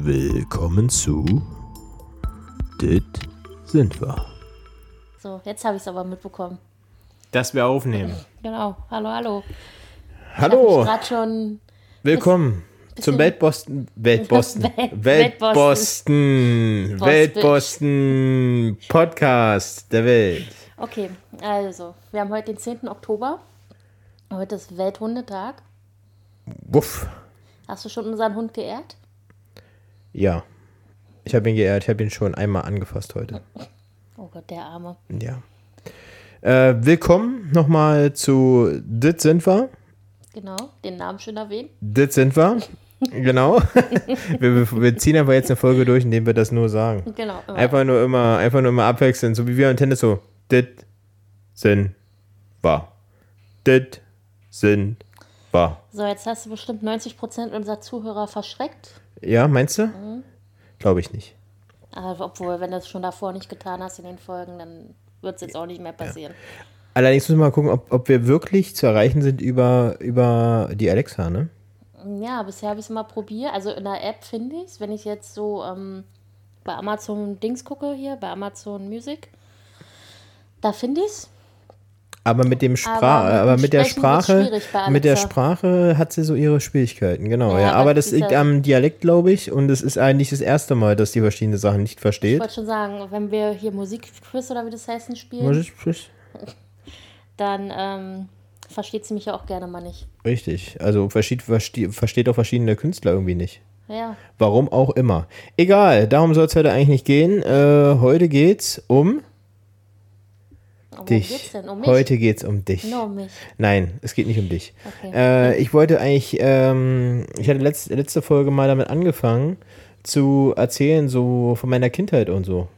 Willkommen zu Dit sind wir. So, jetzt habe ich es aber mitbekommen. Dass wir aufnehmen. Genau. Hallo, hallo. Hallo, gerade schon. willkommen zum Weltbosten, Weltbosten, Welt- Weltbosten, Weltbosten Podcast der Welt. Okay, also, wir haben heute den 10. Oktober. Heute ist Welthundetag. Wuff. Hast du schon unseren Hund geehrt? Ja, ich habe ihn geehrt, ich habe ihn schon einmal angefasst heute. Oh Gott, der Arme. Ja. Äh, willkommen nochmal zu Dit sind wir. Genau, den Namen schön erwähnt. Das sind wir. Genau. wir, wir- ziehen einfach jetzt eine Folge durch, indem wir das nur sagen. Genau. Immer. Einfach nur immer, einfach nur immer abwechselnd, so wie wir im Tennis so. Dit sind wir. Dit sind wir. So, jetzt hast du bestimmt 90% unserer Zuhörer verschreckt. Ja, meinst du? Mhm. Glaube ich nicht. Aber obwohl, wenn du es schon davor nicht getan hast in den Folgen, dann wird es jetzt auch nicht mehr passieren. Allerdings müssen wir mal gucken, ob, ob wir wirklich zu erreichen sind über, über die Alexa, ne? Ja, bisher habe ich es mal probiert. Also in der App finde ich es, wenn ich jetzt so ähm, bei Amazon Dings gucke hier, bei Amazon Music, da finde ich es. Aber mit dem Sprach, Aber aber, mit der Sprache, mit der. Sprache hat sie so ihre Schwierigkeiten, genau. Ja, Ja, aber das liegt am Dialekt, glaube ich, und es ist eigentlich das erste Mal, dass die verschiedene Sachen nicht Ich versteht. wollte schon sagen, wenn wir hier Musikquiz oder wie das heißt spielen, ist- dann ähm, versteht sie mich ja auch gerne mal nicht. Richtig, also versteht, versteht, auch verschiedene Künstler irgendwie nicht. Ja, Warum auch immer. Egal, darum soll es heute eigentlich nicht gehen. Äh, heute geht's um dich. geht's denn? Um mich? Heute geht's um dich. Nur um mich. Nein, es geht nicht um dich. Okay. Äh, ich wollte eigentlich, ähm, ich hatte letzte, letzte Folge mal damit angefangen zu erzählen, so von meiner Kindheit und so.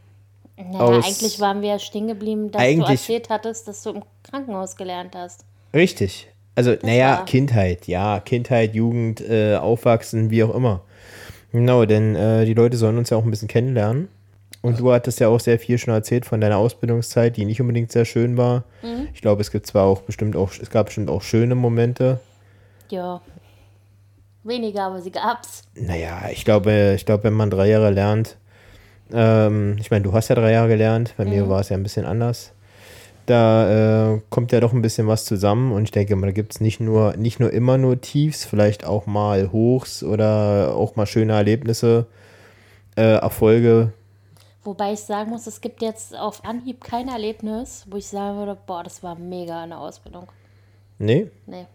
Naja, aus- eigentlich waren wir ja stehen geblieben, dass du erzählt hattest, dass du im Krankenhaus gelernt hast. Richtig. Also, naja, war- Kindheit, ja, Kindheit, Jugend, äh, Aufwachsen, wie auch immer. Genau, denn äh, die Leute sollen uns ja auch ein bisschen kennenlernen. Und du hattest ja auch sehr viel schon erzählt von deiner Ausbildungszeit, die nicht unbedingt sehr schön war. Mhm. Ich glaube, es gibt zwar auch bestimmt auch, es gab bestimmt auch schöne Momente. Ja. Weniger, aber sie gab's. Naja, ich glaube, ich glaube, wenn man drei Jahre lernt, ähm, ich meine, du hast ja drei Jahre gelernt, bei mir war es ja ein bisschen anders. Da äh, kommt ja doch ein bisschen was zusammen und ich denke mal, da gibt es nicht nur, nicht nur immer nur Tiefs, vielleicht auch mal Hochs oder auch mal schöne Erlebnisse, äh, Erfolge. Wobei ich sagen muss, es gibt jetzt auf Anhieb kein Erlebnis, wo ich sagen würde, boah, das war mega in der Ausbildung. Nee, Nee.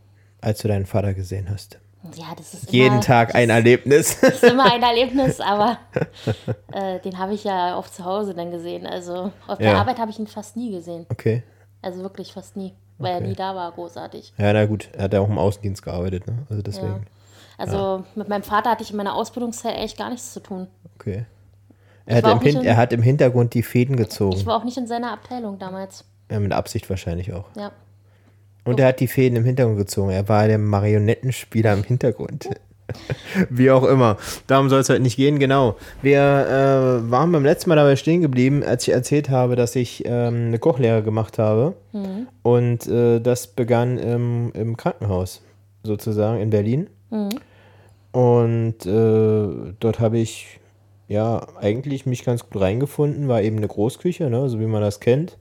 als du deinen Vater gesehen hast. Ja, das ist Jeden immer, Tag ein Erlebnis. Das ist immer ein Erlebnis, aber äh, den habe ich ja auch zu Hause dann gesehen. Also auf der Ja. Arbeit habe ich ihn fast nie gesehen. okay. Also wirklich fast nie, weil er nie da war, großartig. Ja, na gut, er hat ja auch im Außendienst gearbeitet, ne? Also Ja. deswegen. Also mit meinem Vater hatte ich in meiner Ausbildungszeit echt gar nichts zu tun. Okay. Er hat, im in- er hat im Hintergrund die Fäden gezogen. Ich war auch nicht in seiner Abteilung damals. Ja, mit Absicht wahrscheinlich auch. Ja. Und er hat die Fäden im Hintergrund gezogen. Er war der Marionettenspieler im Hintergrund. Wie auch immer. Darum soll es heute nicht gehen, genau. Wir äh, waren beim letzten Mal dabei stehen geblieben, als ich erzählt habe, dass ich ähm, eine Kochlehre gemacht habe. Und äh, das begann im, im Krankenhaus, sozusagen, in Berlin. Und äh, dort habe ich ja eigentlich mich ganz gut reingefunden, war eben eine Großküche, ne, so wie man das kennt.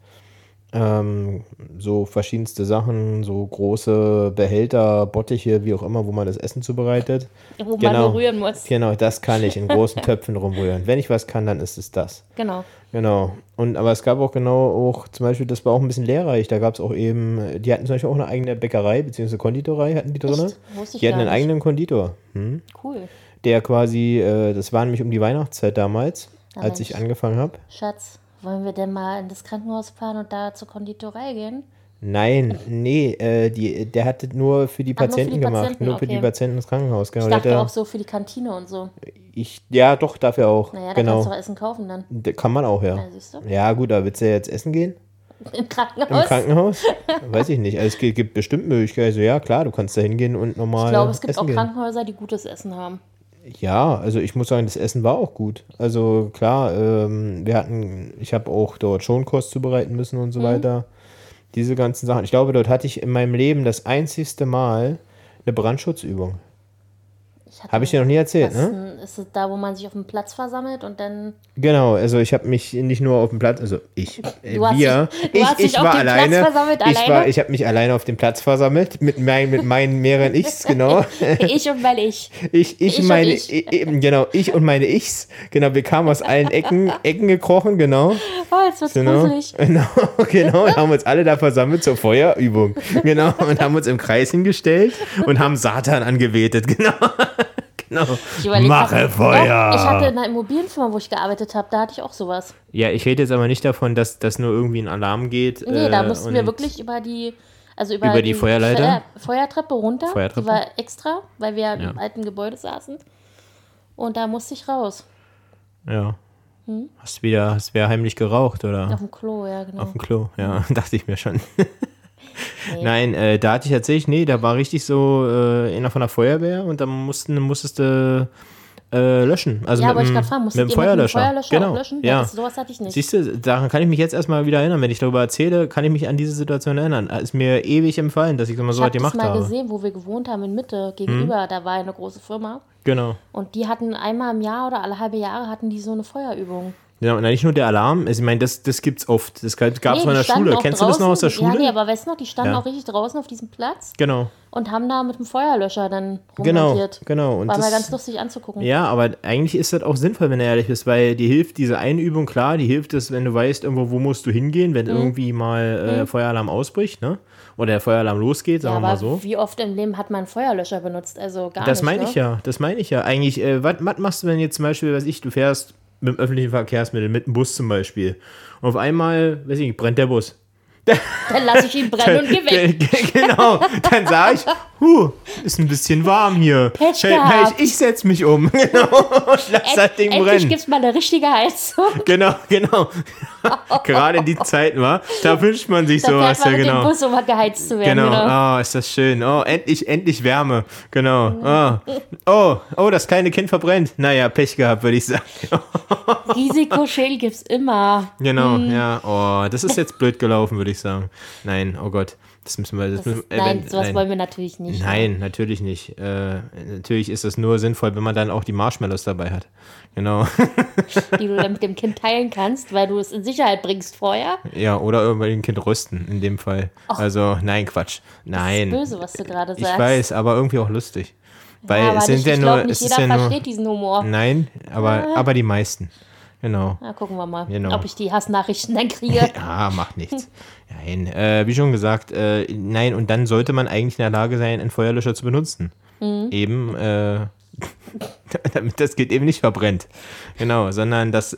Ähm, so verschiedenste Sachen, so große Behälter, Bottiche, wie auch immer, wo man das Essen zubereitet. Wo man nur rühren muss. Genau, das kann ich in großen Töpfen rumrühren. Wenn ich was kann, dann ist es das. Genau. Genau. Und aber es gab auch genau auch, zum Beispiel, das war auch ein bisschen lehrreich. Da gab es auch eben, die hatten zum Beispiel auch eine eigene Bäckerei, beziehungsweise Konditorei hatten die drin. Echt? Wusste ich Die hatten einen nicht. eigenen Konditor. Hm? Cool. Der quasi, äh, das war nämlich um die Weihnachtszeit damals, Ja, als ich Mensch. angefangen habe. Schatz, wollen wir denn mal in das Krankenhaus fahren und da zur Konditorei gehen? Nein, nee, äh, die, der hat das nur für die Ach, nur für die Patienten gemacht. Patienten, nur für die. Patienten ins Krankenhaus. Genau. Ich Der dachte ja- auch so für die Kantine und so. ich, ja, doch, dafür auch. Naja, da genau. kannst du auch Essen kaufen dann. Da Kann man auch, ja. Ja, du. Ja, gut, aber willst du jetzt essen gehen? Im Krankenhaus? Im Krankenhaus? Weiß ich nicht. Also es gibt, bestimmt Möglichkeiten. Also ja, klar, du kannst da hingehen und normal Ich glaube, es gibt essen auch. Krankenhäuser, die gutes Essen haben. Ja, also ich muss sagen, das Essen war auch gut. Also klar, ähm, wir hatten, ich habe auch dort Schonkost zubereiten müssen und so weiter. Diese ganzen Sachen. Ich glaube, dort hatte ich in meinem Leben das einzigste Mal eine Brandschutzübung. Ich Habe ich dir noch nie erzählt, das ne? Ist es da, wo man sich auf dem Platz versammelt und dann. Genau, also ich habe mich nicht nur auf dem Platz, also ich, äh, wir, dich- ich, ich auf war dem Platz alleine, versammelt, ich war, alleine? ich habe mich alleine auf dem Platz versammelt mit, mein, mit meinen mehreren Ichs, genau. Ich und weil ich. Ich, ich, Ich und meine, ich. i- eben, genau, ich und meine Ichs, genau, wir kamen aus allen Ecken, Ecken gekrochen, genau, Oh, jetzt wird's genau, gruselig. genau, genau, und haben uns alle da versammelt zur Feuerübung, genau, und haben uns im Kreis hingestellt und haben Satan angebetet, genau, genau, Ich überleg mache Doch, Feuer. ich hatte in einer Immobilienfirma, wo ich gearbeitet habe, da hatte ich auch sowas. Ja, ich rede jetzt aber nicht davon, dass, dass nur irgendwie ein Alarm geht. Nee, da äh, mussten wir wirklich über die, also über, Über die Feuerleiter? Feuer, Feuertreppe runter. Feuertreppe? Die war extra, weil wir Ja. im alten Gebäude saßen. Und da musste ich raus. Ja. Hast wieder, hast wieder heimlich geraucht, oder? Hm? Auf dem Klo, ja, genau. Auf dem Klo, ja, dachte ich mir schon. Nein, äh, da hatte ich tatsächlich, nee, da war richtig so äh, einer von der Feuerwehr und da mussten, musstest du äh, löschen. Also ja, mit, ich dem- fragen, mit dem ihr mit Feuerlöscher. Feuerlöscher genau. löschen? Ja. das, sowas hatte ich nicht. Siehst du, daran kann ich mich jetzt erstmal wieder erinnern. Wenn ich darüber erzähle, kann ich mich an diese Situation erinnern. Ist mir ewig empfallen, dass ich immer ich so habe was gemacht mal habe. gesehen, wo wir gewohnt haben in Mitte gegenüber. Da war eine große Firma. Genau. Und die hatten einmal im Jahr oder alle halbe Jahre hatten die so eine Feuerübung. Ja, und nicht nur der Alarm. Also, ich meine, das, das gibt's oft. Das gab es Nee, mal in der Schule. Kennst du das noch aus der draußen- Schule? Ja, nee, aber weißt du noch, die standen Ja. auch richtig draußen auf diesem Platz Genau, und haben da mit dem Feuerlöscher dann genau, rummontiert. genau. Und War mal das, ganz lustig anzugucken. Ja, aber eigentlich ist das auch sinnvoll, wenn du ehrlich bist, weil die hilft diese eine Übung, klar, die hilft es, wenn du weißt, irgendwo, wo musst du hingehen, Mhm. wenn irgendwie mal äh, Feueralarm ausbricht, ne? Oder der Feueralarm losgeht, Ja, sagen wir aber mal so. wie oft im Leben hat man einen Feuerlöscher benutzt? Also gar Das nicht. meine ne? ich ja, das meine ich ja. Eigentlich, äh, was machst du, wenn jetzt zum Beispiel, weiß ich, du fährst mit dem öffentlichen Verkehrsmittel, mit dem Bus zum Beispiel, und auf einmal, weiß ich nicht, brennt der Bus. Dann lasse ich ihn brennen und geh weg. Ge- ge- genau, dann sage ich, huh, ist ein bisschen warm hier. Pech gehabt. ich, ich setz mich um. Genau, und lass das Ding Endlich brennen. gibt's mal eine richtige Heizung. Genau, genau. Gerade in die Zeiten, war, da wünscht man sich Da sowas, fährt ja, man dem genau. Bus, um mal geheizt zu werden. Genau, Genau. oh, ist das schön. Oh, endlich, endlich Wärme. Genau. Oh, oh, oh, das kleine Kind verbrennt. Naja, Pech gehabt, würde ich sagen. Risikoschäden gibt's immer. Genau, Hm. ja. Oh, das ist jetzt blöd gelaufen, würde ich sagen. Nein, oh Gott. Das müssen wir. Das Das müssen, ist, äh, nein, wenn- sowas nein. wollen wir natürlich nicht. Nein, natürlich nicht. Äh, natürlich ist es nur sinnvoll, wenn man dann auch die Marshmallows dabei hat. Genau. Die du dann mit dem Kind teilen kannst, weil du es in Sicherheit bringst vorher. ja, oder irgendwie ein Kind rösten, in dem Fall. Also, nein, Quatsch. Nein. Böse, was du gerade sagst. Ich weiß, aber irgendwie auch lustig. Weil ja, es sind nicht, ja ich nur. glaube, nicht es ist jeder ja nur versteht diesen Humor. nein, aber, aber die meisten. Genau. Na, gucken wir mal, Genau. ob ich die Hassnachrichten dann kriege. Ja, macht nichts. Nein, äh, wie schon gesagt, äh, nein, und dann sollte man eigentlich in der Lage sein, einen Feuerlöscher zu benutzen. Mhm. Eben, äh, damit das Kind eben nicht verbrennt. Genau, sondern das,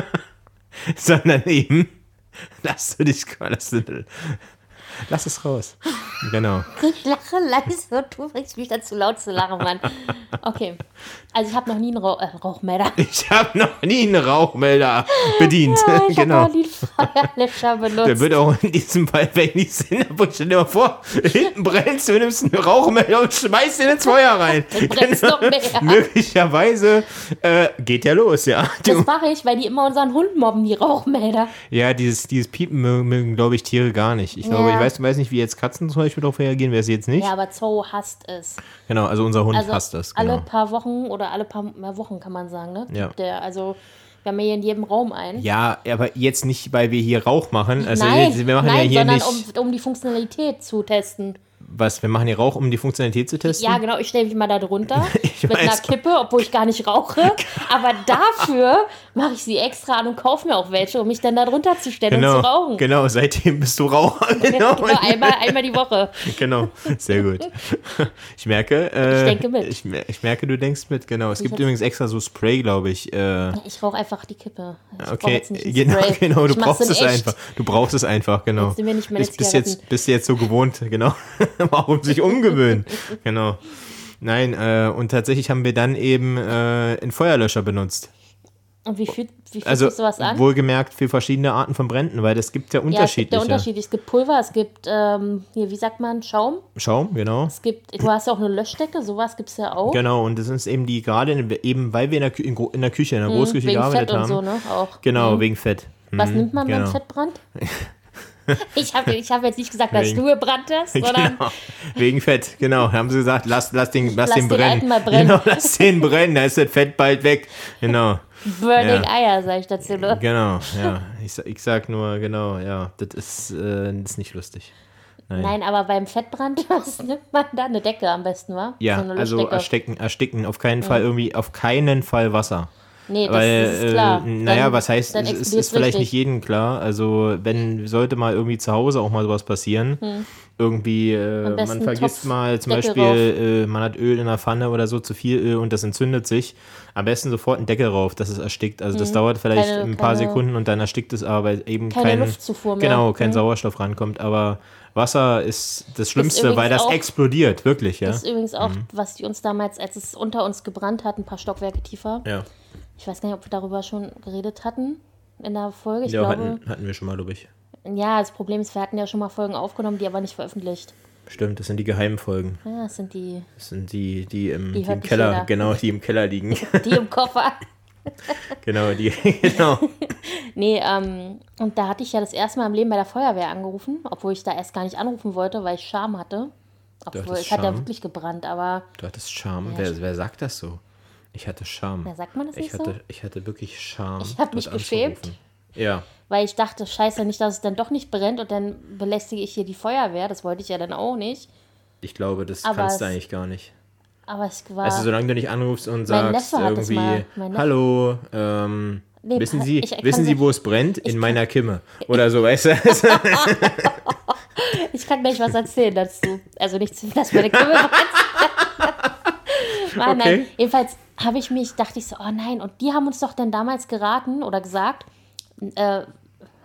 sondern eben, lass du dich, lass, du- lass es raus. Genau. Ich lache leise und du bringst mich dann zu laut zu lachen, Mann. Okay. Also ich habe noch nie einen Rauch, äh, Rauchmelder. Ich habe noch nie einen Rauchmelder bedient. Ja, ich genau. habe noch nie einen Feuerlöscher benutzt. Der wird auch in diesem Fall wenig Sinn haben. Stell dir mal vor, hinten brennst du, nimmst einen Rauchmelder und schmeißt ihn ins Feuer rein. Dann brennt's noch mehr. Möglicherweise äh, geht der los, ja. das mache ich, weil die immer unseren Hund mobben, die Rauchmelder. ja, dieses, dieses Piepen mögen, mögen glaube ich, Tiere gar nicht. Ich glaube, Ja. ich weiß, weiß nicht, wie jetzt Katzen zum Beispiel darauf reagieren, wer es jetzt nicht. Ja, aber Zoo hasst es. Genau, also unser Hund Also hasst das. alle Genau. paar Wochen oder alle paar mehr Wochen kann man sagen, ne? Ja. Der, also wir haben ja hier in jedem Raum einen. Ja, aber jetzt nicht, weil wir hier Rauch machen. Also nein, wir machen nein, ja hier sondern nicht. um, um die Funktionalität zu testen. was, wir machen hier Rauch, um die Funktionalität zu testen? Ja, genau, ich stelle mich mal da drunter Ich mit einer weiß. Kippe, obwohl ich gar nicht rauche. Aber dafür mache ich sie extra an und kaufe mir auch welche, um mich dann da drunter zu stellen Genau, und zu rauchen. genau, seitdem bist du Raucher. Genau, Genau, einmal, einmal die Woche. genau, sehr gut. Ich merke, äh, Ich denke mit. Ich, ich merke, du denkst mit, genau. Es gibt jetzt- übrigens extra so Spray, glaube ich. Äh, Ich rauche einfach die Kippe. Ich okay, jetzt nicht ein genau, genau, du Ich brauchst es echt. einfach. Du brauchst es einfach, genau. Sind wir nicht meine bist, bist, jetzt, bist jetzt so gewohnt, genau. Warum sich umgewöhnen? genau. Nein, äh, und tatsächlich haben wir dann eben äh, einen Feuerlöscher benutzt. Und wie fühlt, wie fühlt Also sich sowas an? wohlgemerkt für verschiedene Arten von Bränden, weil es gibt ja ja, es gibt unterschiedliche. ja Unterschiede. Es gibt Pulver, es gibt, ähm, hier, wie sagt man, Schaum. Schaum, genau. Es gibt, du hast ja auch eine Löschdecke, sowas gibt es ja auch. Genau, und das ist eben die, gerade in- eben, weil wir in der, Kü in, in der Küche, in der Großküche Mhm, wegen gearbeitet haben. so, ne? Genau, wegen Fett. Was Mhm, nimmt man genau. beim Fettbrand? Ich habe ich hab jetzt nicht gesagt, dass Wegen- du gebrannt hast, sondern Genau. Wegen Fett, genau. Haben sie gesagt, lass, lass den, lass Lass den brennen. mal brennen. Genau, lass den brennen, da ist das Fett bald weg. Genau. Burning Ja. Eier, sag ich dazu nur. Genau, ja. Ich, ich sag nur, genau, ja, das ist, äh, das ist nicht lustig. Nein. Nein, aber beim Fettbrand, was nimmt man da? Eine Decke am besten, wa? Ja, so also ersticken, ersticken, auf keinen Fall irgendwie, auf keinen Fall Wasser. Nee, das, Weil, ist klar. Äh, naja, Dann- was heißt, es ist, ist vielleicht nicht jedem klar. Also, wenn, sollte mal irgendwie zu Hause auch mal sowas passieren. Irgendwie, äh, man vergisst Topf, mal zum Deckel Beispiel, äh, man hat Öl in der Pfanne oder so, zu viel Öl und das entzündet sich. Am besten sofort einen Deckel rauf, dass es erstickt. Also, das dauert vielleicht Keine- ein paar keine- Sekunden und dann erstickt es aber, weil eben Keine kein, Luftzufuhr mehr. Genau, kein Mhm. Sauerstoff rankommt. Aber Wasser ist das Schlimmste, übrigens weil das auch- explodiert, wirklich, ja. Das ist übrigens auch, Mhm. was die uns damals, als es unter uns gebrannt hat, ein paar Stockwerke tiefer. Ja, Ich weiß gar nicht, ob wir darüber schon geredet hatten in der Folge. Ich ja glaube, hatten, hatten wir schon mal, glaube ich. ja, das Problem ist, wir hatten ja schon mal Folgen aufgenommen, die aber nicht veröffentlicht. Stimmt, das sind die geheimen Folgen. Ja, das sind die, Das sind die, die im, die Die im Keller, jeder. genau, die im Keller liegen. die im Koffer. genau, die, genau. Nee, ähm, und da hatte ich ja das erste Mal im Leben bei der Feuerwehr angerufen, obwohl ich da erst gar nicht anrufen wollte, weil ich Scham hatte. Obwohl, es hat ja wirklich gebrannt, aber Du hattest Scham. wer, wer sagt das so? Ich hatte Scham. Ja, sagt man das ich nicht hatte, so? Ich hatte wirklich Scham. Ich hab mich geschämt. anzurufen. Ja, weil ich dachte, scheiße, nicht, dass es dann doch nicht brennt und dann belästige ich hier die Feuerwehr. Das wollte ich ja dann auch nicht. ich glaube, das Aber kannst du eigentlich gar nicht. Aber es war. Also solange du nicht anrufst und sagst irgendwie, hallo, ähm, Nee, wissen Sie, ich- ich kann wissen Sie, wo es brennt? In meiner Kimme. Oder so, weißt du? Ich kann gleich was erzählen dazu. Also nicht, dass meine Kimme brennt. Nein, Okay. nein. Jedenfalls habe ich mich, dachte ich so, oh nein. Und die haben uns doch dann damals geraten oder gesagt, äh,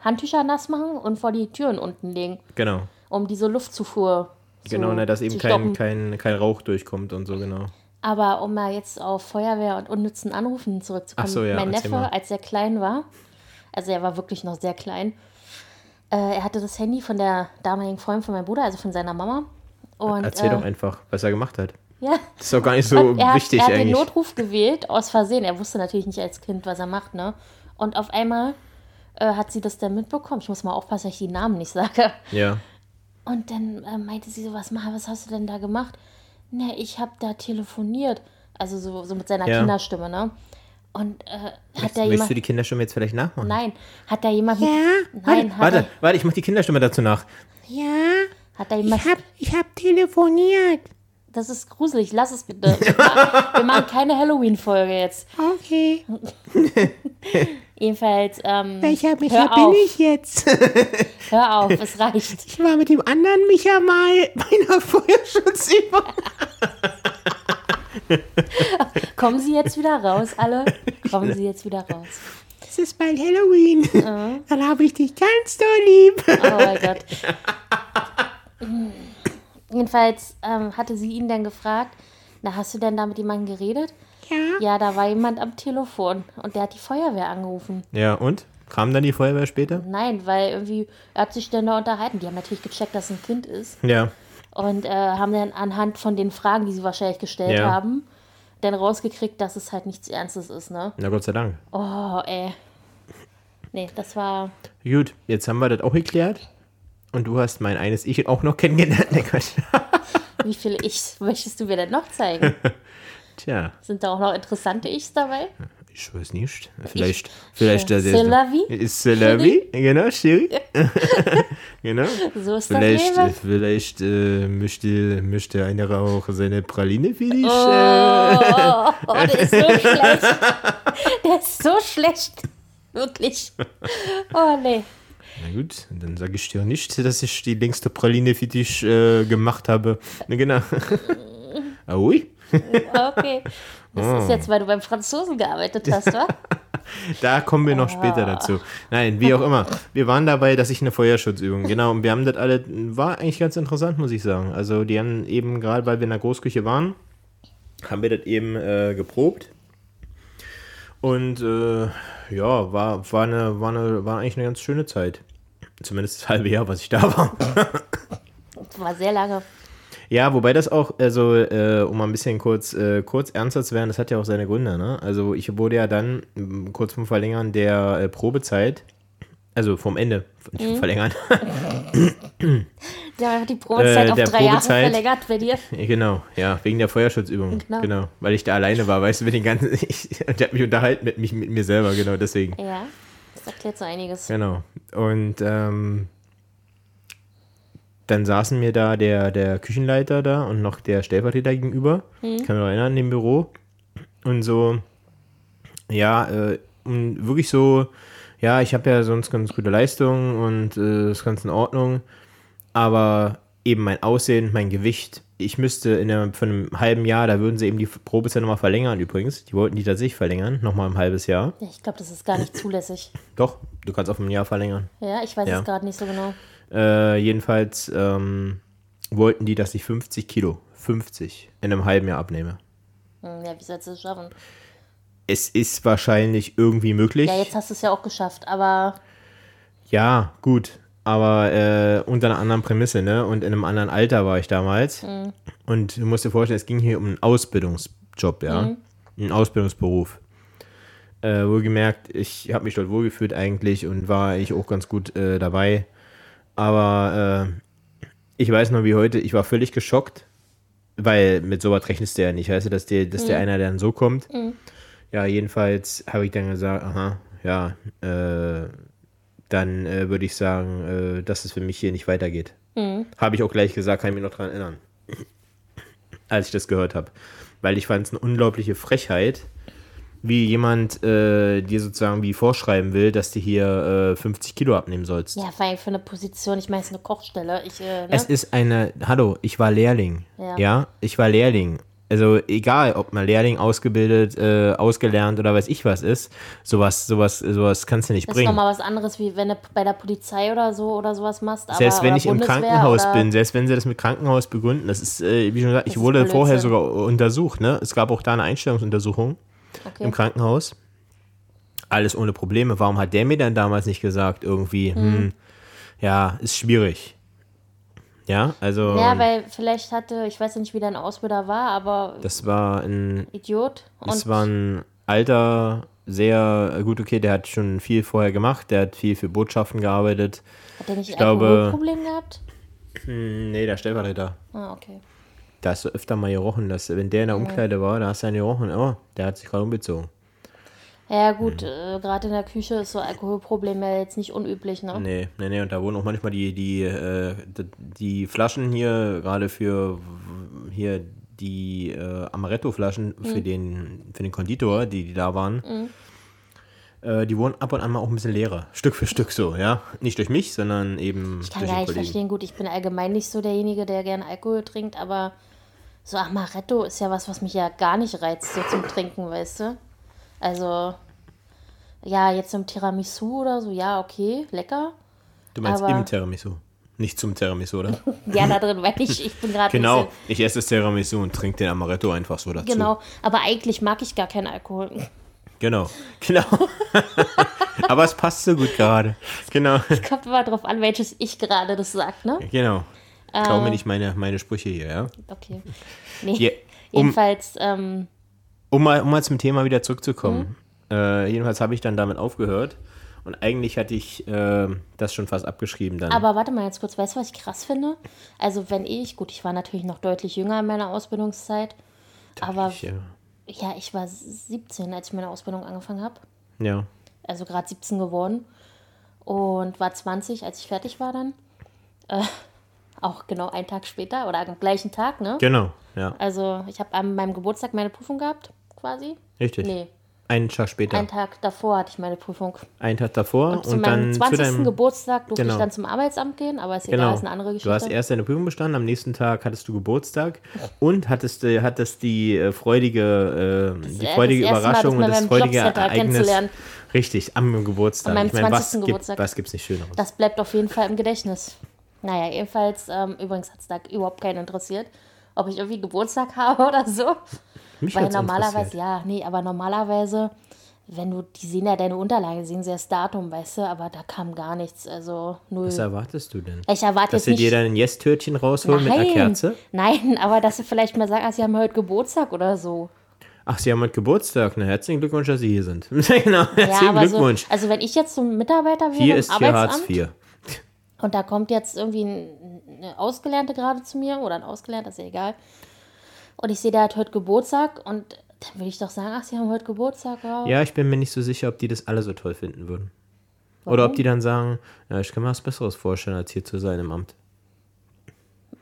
Handtücher nass machen und vor die Türen unten legen, genau. um diese Luftzufuhr zu, Genau, na, dass eben kein, kein, kein Rauch durchkommt und so, genau. Aber um mal jetzt auf Feuerwehr und unnützen Anrufen zurückzukommen. So, ja, mein Neffe, mal. als er klein war, also er war wirklich noch sehr klein, äh, er hatte das Handy von der damaligen Freundin von meinem Bruder, also von seiner Mama. Und, Erzähl äh, doch einfach, was er gemacht hat. Ja, Das ist doch gar nicht so er, hat- wichtig er hat den. Notruf gewählt, aus Versehen. Er wusste natürlich nicht als Kind, was er macht, ne? Und auf einmal äh, hat sie das dann mitbekommen. Ich muss mal aufpassen, dass ich die Namen nicht sage. Ja. Und dann äh, meinte sie so, was, Ma, was hast du denn da gemacht? Ne, ich habe da telefoniert. Also so, so mit seiner Ja. Kinderstimme, ne? Und äh, hat da Möchtest jemand... du die Kinderstimme jetzt vielleicht nachmachen? Nein, hat da jemand... Ja, nein, hat, Warte, da, warte, ich mach die Kinderstimme dazu nach. Ja, hat da jemand... ich hab, ich hab telefoniert. Das ist gruselig, lass es bitte. Wir machen, wir machen keine Halloween-Folge jetzt. Okay, Jedenfalls, ähm, welcher Micha hör auf, bin ich jetzt? hör auf, es reicht. Ich war mit dem anderen Micha mal bei einer Feuerschutzübung. Kommen Sie jetzt wieder raus, alle? Kommen Sie jetzt wieder raus. Es ist bald Halloween. Dann habe ich dich ganz doll lieb. Oh mein Gott. Jedenfalls ähm, hatte sie ihn dann gefragt, na, hast du denn da mit jemandem geredet? Ja, Ja, da war jemand am Telefon und der hat die Feuerwehr angerufen. Ja, und? Kam dann die Feuerwehr später? Nein, weil irgendwie, er hat sich dann da unterhalten. Die haben natürlich gecheckt, dass ein Kind ist. Ja. Und äh, haben dann anhand von den Fragen, die sie wahrscheinlich gestellt Ja. haben, dann rausgekriegt, dass es halt nichts Ernstes ist, ne? Na Gott sei Dank. Oh, ey. Nee, das war. Gut, jetzt haben wir das auch geklärt. Und du hast mein eines Ich auch noch kennengelernt. Quatsch. Wie viele Ichs möchtest du mir denn noch zeigen? Tja, Sind da auch noch interessante Ichs dabei? ich weiß nicht. Vielleicht, vielleicht der C'est la vie. Ist la vie, genau, Chérie. genau. So ist das Vielleicht, Leben. vielleicht äh, möchte, möchte einer auch seine Praline für dich. Äh, Oh, oh, der ist so schlecht. Der ist so schlecht. Wirklich. Oh, nee. Na gut, dann sage ich dir nicht, dass ich die längste Praline für dich äh, gemacht habe. Na, genau. ah, ui. Okay. Das Oh. ist jetzt, weil du beim Franzosen gearbeitet hast, wa? Da kommen wir noch später dazu. Nein, wie auch immer. Wir waren dabei, dass ich eine Feuerschutzübung, genau, und wir haben das alle, war eigentlich ganz interessant, muss ich sagen. Also die haben eben, gerade weil wir in der Großküche waren, haben wir das eben äh, geprobt. Und äh, ja, war, war, eine, war, eine, war eigentlich eine ganz schöne Zeit. Zumindest das halbe Jahr, was ich da war. Das war sehr lange. Ja, wobei das auch, also äh, um mal ein bisschen kurz, äh, kurz ernster zu werden, das hat ja auch seine Gründe, ne? Also ich wurde ja dann m, kurz vom Verlängern der äh, Probezeit, also vom Ende, nicht vom Verlängern, Die haben einfach die Probezeit Äh, auf drei Jahre Probezeit. verlängert bei dir. Genau, ja, wegen der Feuerschutzübung. Genau. Genau. Weil ich da alleine war, weißt du, mit den ganzen. Ich, der hat mich unterhalten mit, mich, mit mir selber, genau, deswegen. Ja, erklärt so einiges. Genau. Und ähm, dann saßen mir da der, der Küchenleiter da und noch der Stellvertreter gegenüber. Hm. Kann mich noch erinnern, im Büro. Und so, ja, äh, und wirklich so, ja, ich habe ja sonst ganz gute Leistungen und äh, ist ganz in Ordnung. Aber eben mein Aussehen, mein Gewicht, ich müsste in der, von einem halben Jahr, da würden sie eben die Probezeit nochmal verlängern übrigens. Die wollten die tatsächlich verlängern, nochmal ein halbes Jahr. Ja, ich glaube, das ist gar nicht zulässig. Doch, du kannst auf ein Jahr verlängern. Ja, ich weiß Ja. es gerade nicht so genau. Äh, jedenfalls ähm, wollten die, dass ich 50 Kilo, 50 in einem halben Jahr abnehme. Hm, Ja, wie sollst du das schaffen? Es ist wahrscheinlich irgendwie möglich. Ja, jetzt hast du es ja auch geschafft, aber Ja, gut. Aber äh, unter einer anderen Prämisse, ne? Und in einem anderen Alter war ich damals. Und du musst dir vorstellen, es ging hier um einen Ausbildungsjob, ja. Einen Ausbildungsberuf. Äh, wohlgemerkt, ich habe mich dort wohlgefühlt eigentlich und war ich auch ganz gut äh, dabei. Aber äh, ich weiß noch wie heute, ich war völlig geschockt, weil mit sowas rechnest du ja nicht. Weißt du, dass der, dass der einer dann so kommt. Ja, jedenfalls habe ich dann gesagt, aha, ja, äh, dann äh, würde ich sagen, äh, dass es für mich hier nicht weitergeht. Habe ich auch gleich gesagt, kann ich mich noch dran erinnern, als ich das gehört habe. Weil ich fand es eine unglaubliche Frechheit, wie jemand äh, dir sozusagen wie vorschreiben will, dass du hier äh, 50 Kilo abnehmen sollst. ja, vor allem für eine Position, ich meine, es ist eine Kochstelle. Ich, äh, ne? Es ist eine, hallo, ich war Lehrling. Ja. Ja, ich war Lehrling. Also egal, ob man Lehrling ausgebildet, äh, ausgelernt oder weiß ich was ist, sowas, sowas, sowas kannst du nicht das ist bringen. nochmal was anderes, wie wenn du bei der Polizei oder so oder sowas machst. Aber, Selbst wenn ich im Bundeswehr Krankenhaus oder, bin, selbst wenn sie das mit Krankenhaus begründen, das ist, äh, wie schon gesagt, ich ist wurde vorher sogar untersucht, ne? Es gab auch da eine Einstellungsuntersuchung Okay. im Krankenhaus. Alles ohne Probleme. Warum hat der mir dann damals nicht gesagt, irgendwie, hm, ja, ist schwierig. Ja, also Ja, weil vielleicht hatte, ich weiß nicht, wie dein Ausbilder war, aber das war ein Idiot. Das war ein alter, sehr äh, gut, okay, der hat schon viel vorher gemacht, der hat viel für Botschaften gearbeitet. hat der nicht ich ein glaube- Alkoholproblem gehabt? Hm, nee, der Stellvertreter. Ah, okay. Da hast du öfter mal gerochen, dass wenn der in der Umkleide war, da hast du dann gerochen, oh, der hat sich gerade umgezogen. Ja, gut, Hm. äh, gerade in der Küche ist so Alkoholproblem ja jetzt nicht unüblich, ne? Nee, nee, nee, und da wurden auch manchmal die, die, äh, die, die Flaschen hier, gerade für hier die äh, Amaretto-Flaschen Mhm. für, den, für den Konditor, die, die da waren, äh, die wurden ab und an mal auch ein bisschen leerer. Stück für Stück so, ja. Nicht durch mich, sondern eben Ich kann durch gar nicht verstehen, gut, ich bin allgemein nicht so derjenige, der gerne Alkohol trinkt, aber so Amaretto ist ja was, was mich ja gar nicht reizt, so zum Trinken, weißt du? Also, ja, jetzt im Tiramisu oder so, ja, okay, lecker. Du meinst im Tiramisu, nicht zum Tiramisu, oder? Ja, da drin, weil ich, ich bin gerade genau, ich esse das Tiramisu und trinke den Amaretto einfach so dazu. genau, aber eigentlich mag ich gar keinen Alkohol. Genau, genau. Aber es passt so gut gerade. Genau, Kommt immer drauf an, welches ich gerade das sagt, ne? genau. Klau Äh. mir nicht meine, meine Sprüche hier, ja? Okay. Nee, Je- um- jedenfalls, ähm, Um mal, um mal zum Thema wieder zurückzukommen. Mhm. Äh, jedenfalls habe ich dann damit aufgehört. Und eigentlich hatte ich äh, das schon fast abgeschrieben dann. Aber warte mal jetzt kurz, weißt du, was ich krass finde? Also wenn ich, gut, ich war natürlich noch deutlich jünger in meiner Ausbildungszeit, aber ich, äh, ja, ich war 17, als ich meine Ausbildung angefangen habe. ja. Also gerade 17 geworden und war 20, als ich fertig war dann. Äh, auch genau einen Tag später oder am gleichen Tag, ne? Genau, ja. Also ich habe an meinem Geburtstag meine Prüfung gehabt, quasi. Richtig. Nee, Einen Tag später. einen Tag davor hatte ich meine Prüfung. einen Tag davor und, Zu meinem dann 20. zu deinem. Geburtstag durfte Genau. ich dann zum Arbeitsamt gehen, aber ist egal, Genau. ist eine andere Du hast Geschichte. erst deine Prüfung bestanden, am nächsten Tag hattest du Geburtstag und hattest, äh, hattest die äh, freudige, äh, die freudige das Mal, Überraschung das und mal das freudige Ereignis. kennenzulernen. Richtig, am Geburtstag. An meinem ich meine, was, 20. gibt, Geburtstag. was gibt's nicht Schöneres? Das bleibt auf jeden Fall im Gedächtnis. Naja, jedenfalls, ähm, übrigens hat es da überhaupt keinen interessiert, ob ich irgendwie Geburtstag habe oder so. Mich Weil normalerweise, ja, nee, aber normalerweise, wenn du, die sehen ja deine Unterlage, sehen sie das Datum, weißt du, aber da kam gar nichts, also null. Was erwartest du denn? Ich erwarte Dass sie nicht. dir dann ein Yes-Törtchen rausholen mit einer Kerze? Nein, aber dass sie vielleicht mal sagen, ah, sie haben heute Geburtstag oder so. Ach, sie haben heute Geburtstag. Na, herzlichen Glückwunsch, dass sie hier sind. genau, Ja, herzlichen so, Glückwunsch. also wenn ich jetzt zum Mitarbeiter wäre hier ist hier Hartz IV. Und da kommt jetzt irgendwie ein, eine Ausgelernte gerade zu mir oder ein Ausgelernter, ist ja egal. Und ich sehe, der hat heute Geburtstag und dann würde ich doch sagen, ach, sie haben heute Geburtstag. Ja. Ja, ich bin mir nicht so sicher, ob die das alle so toll finden würden. Oder ob die dann sagen, ja, ich kann mir was Besseres vorstellen, als hier zu sein im Amt.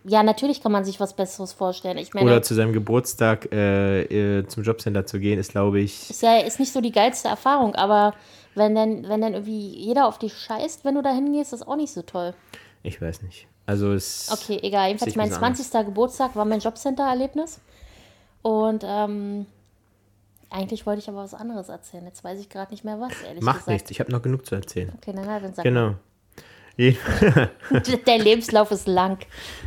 Ja, natürlich kann man sich was Besseres vorstellen. Ich meine, Oder zu seinem Geburtstag äh, äh, zum Jobcenter zu gehen, ist, glaube ich, ist ja ist nicht so die geilste Erfahrung, aber wenn dann, wenn dann irgendwie jeder auf dich scheißt, wenn du da hingehst, ist auch nicht so toll. ich weiß nicht. Also es Okay, egal. Jedenfalls mein ein bisschen 20. Geburtstag war mein Jobcenter-Erlebnis. Und ähm, eigentlich wollte ich aber was anderes erzählen. Jetzt weiß ich gerade nicht mehr was, ehrlich macht gesagt. nichts. Ich habe noch genug zu erzählen. Okay, na, na, dann sag Genau. Der Lebenslauf ist lang.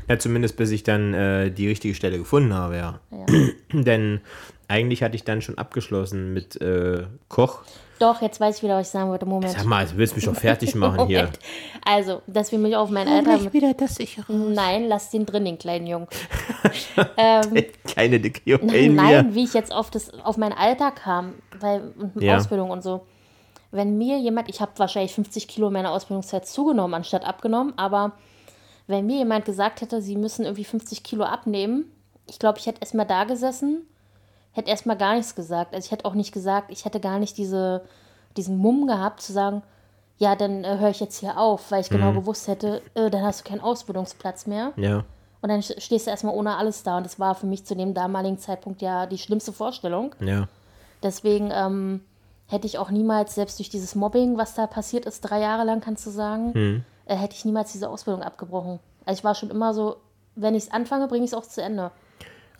Ja, zumindest bis ich dann äh, die richtige Stelle gefunden habe, ja. Ja. Denn eigentlich hatte ich dann schon abgeschlossen mit äh, Koch. Doch, jetzt weiß ich wieder, was ich sagen wollte. Moment. Sag mal, du willst mich doch fertig machen hier. Also, dass wir mich auf mein Alter. gleich wieder das sichere. Nein, lass den drin, den kleinen Jungen. ähm, Keine dicke Juwelen Nein, wie ich jetzt auf, das, auf mein Alter kam, bei und Ja. Ausbildung und so. Wenn mir jemand, ich habe wahrscheinlich 50 Kilo in meiner Ausbildungszeit zugenommen, anstatt abgenommen, aber wenn mir jemand gesagt hätte, sie müssen irgendwie 50 Kilo abnehmen, ich glaube, ich hätte erstmal da gesessen, hätte erstmal gar nichts gesagt. Also ich hätte auch nicht gesagt, ich hätte gar nicht diese, diesen Mumm gehabt zu sagen, ja, dann äh, höre ich jetzt hier auf, weil ich Mhm. genau gewusst hätte, äh, dann hast du keinen Ausbildungsplatz mehr. Ja, Und dann stehst du erstmal ohne alles da. Und das war für mich zu dem damaligen Zeitpunkt ja die schlimmste Vorstellung. ja. Deswegen ähm, hätte ich auch niemals, selbst durch dieses Mobbing, was da passiert ist, drei Jahre lang, kannst du sagen, Hm. äh, hätte ich niemals diese Ausbildung abgebrochen. Also ich war schon immer so, wenn ich es anfange, bringe ich es auch zu Ende.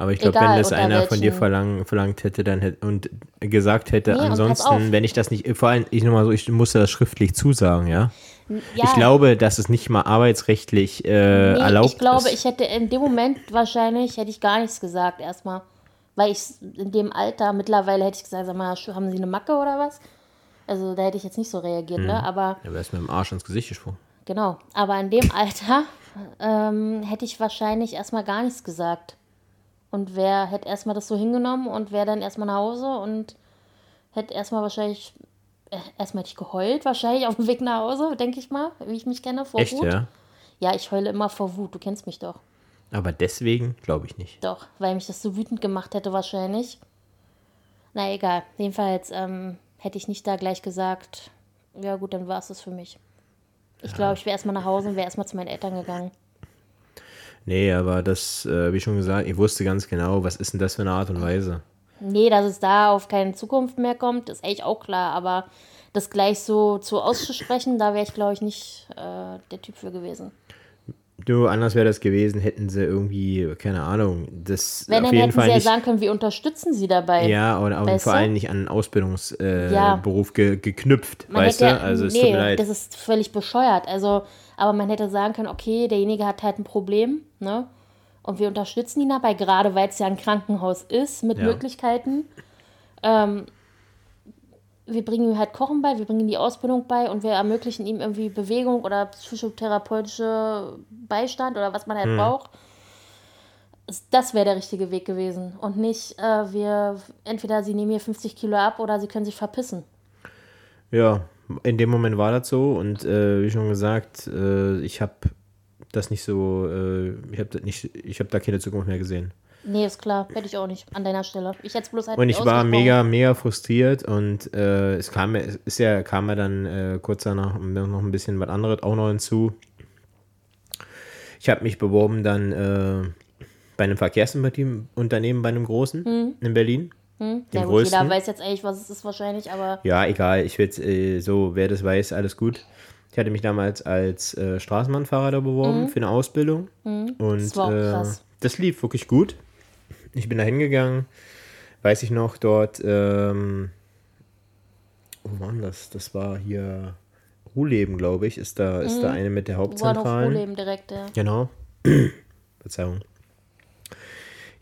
Aber ich glaube, wenn das einer von dir welchen- verlang, verlangt hätte dann hätte, und gesagt hätte, Nee, ansonsten, wenn ich das nicht, vor allem, ich nochmal so, ich musste das schriftlich zusagen, ja. Ja, Ich glaube, dass es nicht mal arbeitsrechtlich äh, nee, erlaubt ich glaube, ist. ich hätte in dem Moment wahrscheinlich, hätte ich gar nichts gesagt erstmal. Weil ich in dem Alter, mittlerweile hätte ich gesagt, sag mal, haben Sie eine Macke oder was? Also da hätte ich jetzt nicht so reagiert, Hm. ne? Aber Ja, wärst mir im Arsch ins Gesicht gesprungen. Genau, aber in dem Alter ähm, hätte ich wahrscheinlich erstmal gar nichts gesagt. Und wer hätte erstmal das so hingenommen und wäre dann erstmal nach Hause und hätte erstmal wahrscheinlich, äh, erstmal hätte ich geheult, wahrscheinlich auf dem Weg nach Hause, denke ich mal, wie ich mich kenne, vor Echt, Wut. ja? Ja, ich heule immer vor Wut, du kennst mich doch. Aber deswegen glaube ich nicht. Doch, weil mich das so wütend gemacht hätte wahrscheinlich. Na egal, jedenfalls ähm, hätte ich nicht da gleich gesagt, ja gut, dann war es das für mich. Ich glaube, ich wäre erstmal nach Hause und wäre erstmal zu meinen Eltern gegangen. Nee, aber das, äh, wie schon gesagt, ich wusste ganz genau, was ist denn das für eine Art und Weise. Nee, dass es da auf keine Zukunft mehr kommt, ist eigentlich auch klar, aber das gleich so zu auszusprechen, da wäre ich, glaube ich, nicht äh, der Typ für gewesen. Du, anders wäre das gewesen, hätten sie irgendwie, keine Ahnung, das Wenn, auf dann jeden hätten Fall sie ja nicht. sagen können, wir unterstützen sie dabei. ja, und, und vor allem nicht an einen Ausbildungsberuf äh, Ja. Ge, geknüpft, Man weißt du? Also nee, das ist völlig bescheuert. Also, aber man hätte sagen können, okay, derjenige hat halt ein Problem, ne? Und wir unterstützen ihn dabei, gerade weil es ja ein Krankenhaus ist mit Ja. Möglichkeiten. Ähm, wir bringen ihm halt Kochen bei, wir bringen ihm die Ausbildung bei und wir ermöglichen ihm irgendwie Bewegung oder psychotherapeutische Beistand oder was man Hm. halt braucht. Das wäre der richtige Weg gewesen. Und nicht, äh, wir, entweder sie nehmen hier 50 Kilo ab oder sie können sich verpissen. Ja, in dem Moment war das so und äh, wie schon gesagt, äh, ich habe das nicht so, äh, ich habe nicht, ich habe da keine Zukunft mehr gesehen. Nee, ist klar. Hätte ich auch nicht an deiner Stelle. Ich hätte es bloß halt Und ich war mega, mega frustriert und äh, es kam mir, ist ja, kam mir dann äh, kurz danach noch ein bisschen was anderes auch noch hinzu. Ich habe mich beworben dann äh, bei einem Verkehrsunternehmen, bei einem großen in Berlin. Hm? den Ja, gut, größten. jeder weiß jetzt eigentlich, was es ist wahrscheinlich, aber Ja, egal, ich will äh, so, wer das weiß, alles gut. Ich hatte mich damals als äh, Straßenbahnfahrer da beworben für eine Ausbildung. Und Mhm. Das war auch äh, krass. das lief wirklich gut. Ich bin da hingegangen, weiß ich noch, dort, ähm, wo war das? Das war hier Ruhleben, glaube ich, ist da, ist da eine mit der Hauptzentralen. Problem direkt, ja. Genau. Verzeihung.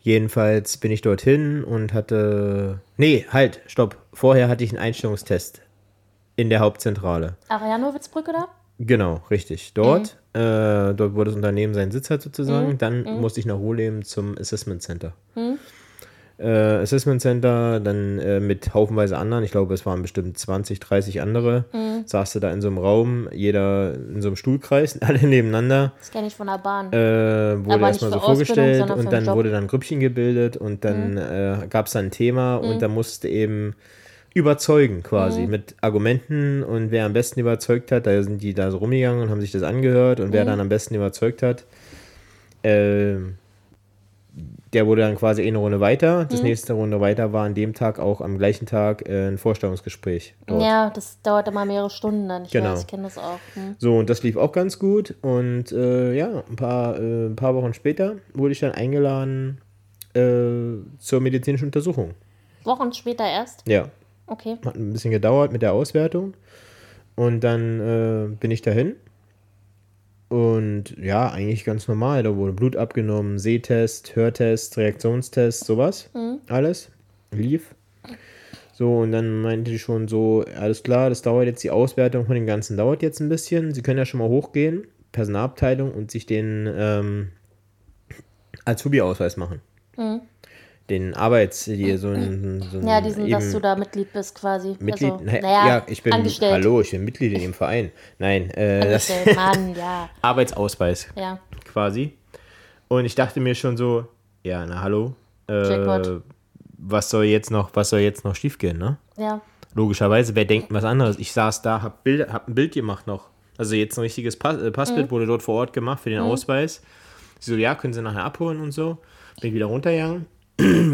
Jedenfalls bin ich dorthin und hatte. Nee, halt, stopp. Vorher hatte ich einen Einstellungstest in der Hauptzentrale. Arianowitzbrücke da? Genau, richtig. Dort, äh, dort wo das Unternehmen seinen Sitz hat sozusagen. Dann Mhm. musste ich nach Ruhleben zum Assessment Center. äh, Assessment Center, dann äh, mit haufenweise anderen, ich glaube, es waren bestimmt 20, 30 andere, Mhm. saß du da in so einem Raum, jeder in so einem Stuhlkreis, alle nebeneinander. Das kenne ich von der Bahn. Äh, wurde erstmal so vorgestellt und dann Job. Mhm. wurde dann ein Grüppchen gebildet und dann äh, gab es dann ein Thema und da musste eben überzeugen quasi Mhm. mit Argumenten und wer am besten überzeugt hat, da sind die da so rumgegangen und haben sich das angehört und wer Mhm. dann am besten überzeugt hat, äh, der wurde dann quasi eine Runde weiter. Das nächste Runde weiter war an dem Tag auch am gleichen Tag äh, ein Vorstellungsgespräch dort. Ja, das dauert immer mehrere Stunden dann. Ich Genau. weiß, ich kenne das auch. Hm. So, und das lief auch ganz gut. Und äh, ja, ein paar, äh, ein paar Wochen später wurde ich dann eingeladen äh, zur medizinischen Untersuchung. Wochen später erst? Ja, Okay. hat ein bisschen gedauert mit der Auswertung. Und dann äh, bin ich dahin. Und ja, eigentlich ganz normal. Da wurde Blut abgenommen, Sehtest, Hörtest, Reaktionstest, sowas. Alles lief. So, und dann meinte die schon so, alles klar, das dauert jetzt, die Auswertung von dem Ganzen dauert jetzt ein bisschen. Sie können ja schon mal hochgehen, Personalabteilung, und sich den ähm, Azubi-Ausweis machen. Den Arbeits-, die so ein, so Ja, diesen, dass du da Mitglied bist quasi. Mitglied? Also, Naja, naja, ja, ich bin, angestellt. hallo, ich bin Mitglied in dem Verein. Nein, äh, das Angestellt, Mann, ja. Arbeitsausweis Ja. quasi. Und ich dachte mir schon so, ja, na hallo, äh, was soll jetzt noch, was soll jetzt noch schiefgehen, ne? Ja. Logischerweise, wer denkt was anderes? Ich saß da, hab, Bild, hab ein Bild gemacht noch. Also jetzt ein richtiges Pass, äh, Passbild Mhm. wurde dort vor Ort gemacht für den Ausweis. Sie so, ja, können Sie nachher abholen und so. Bin wieder runtergegangen.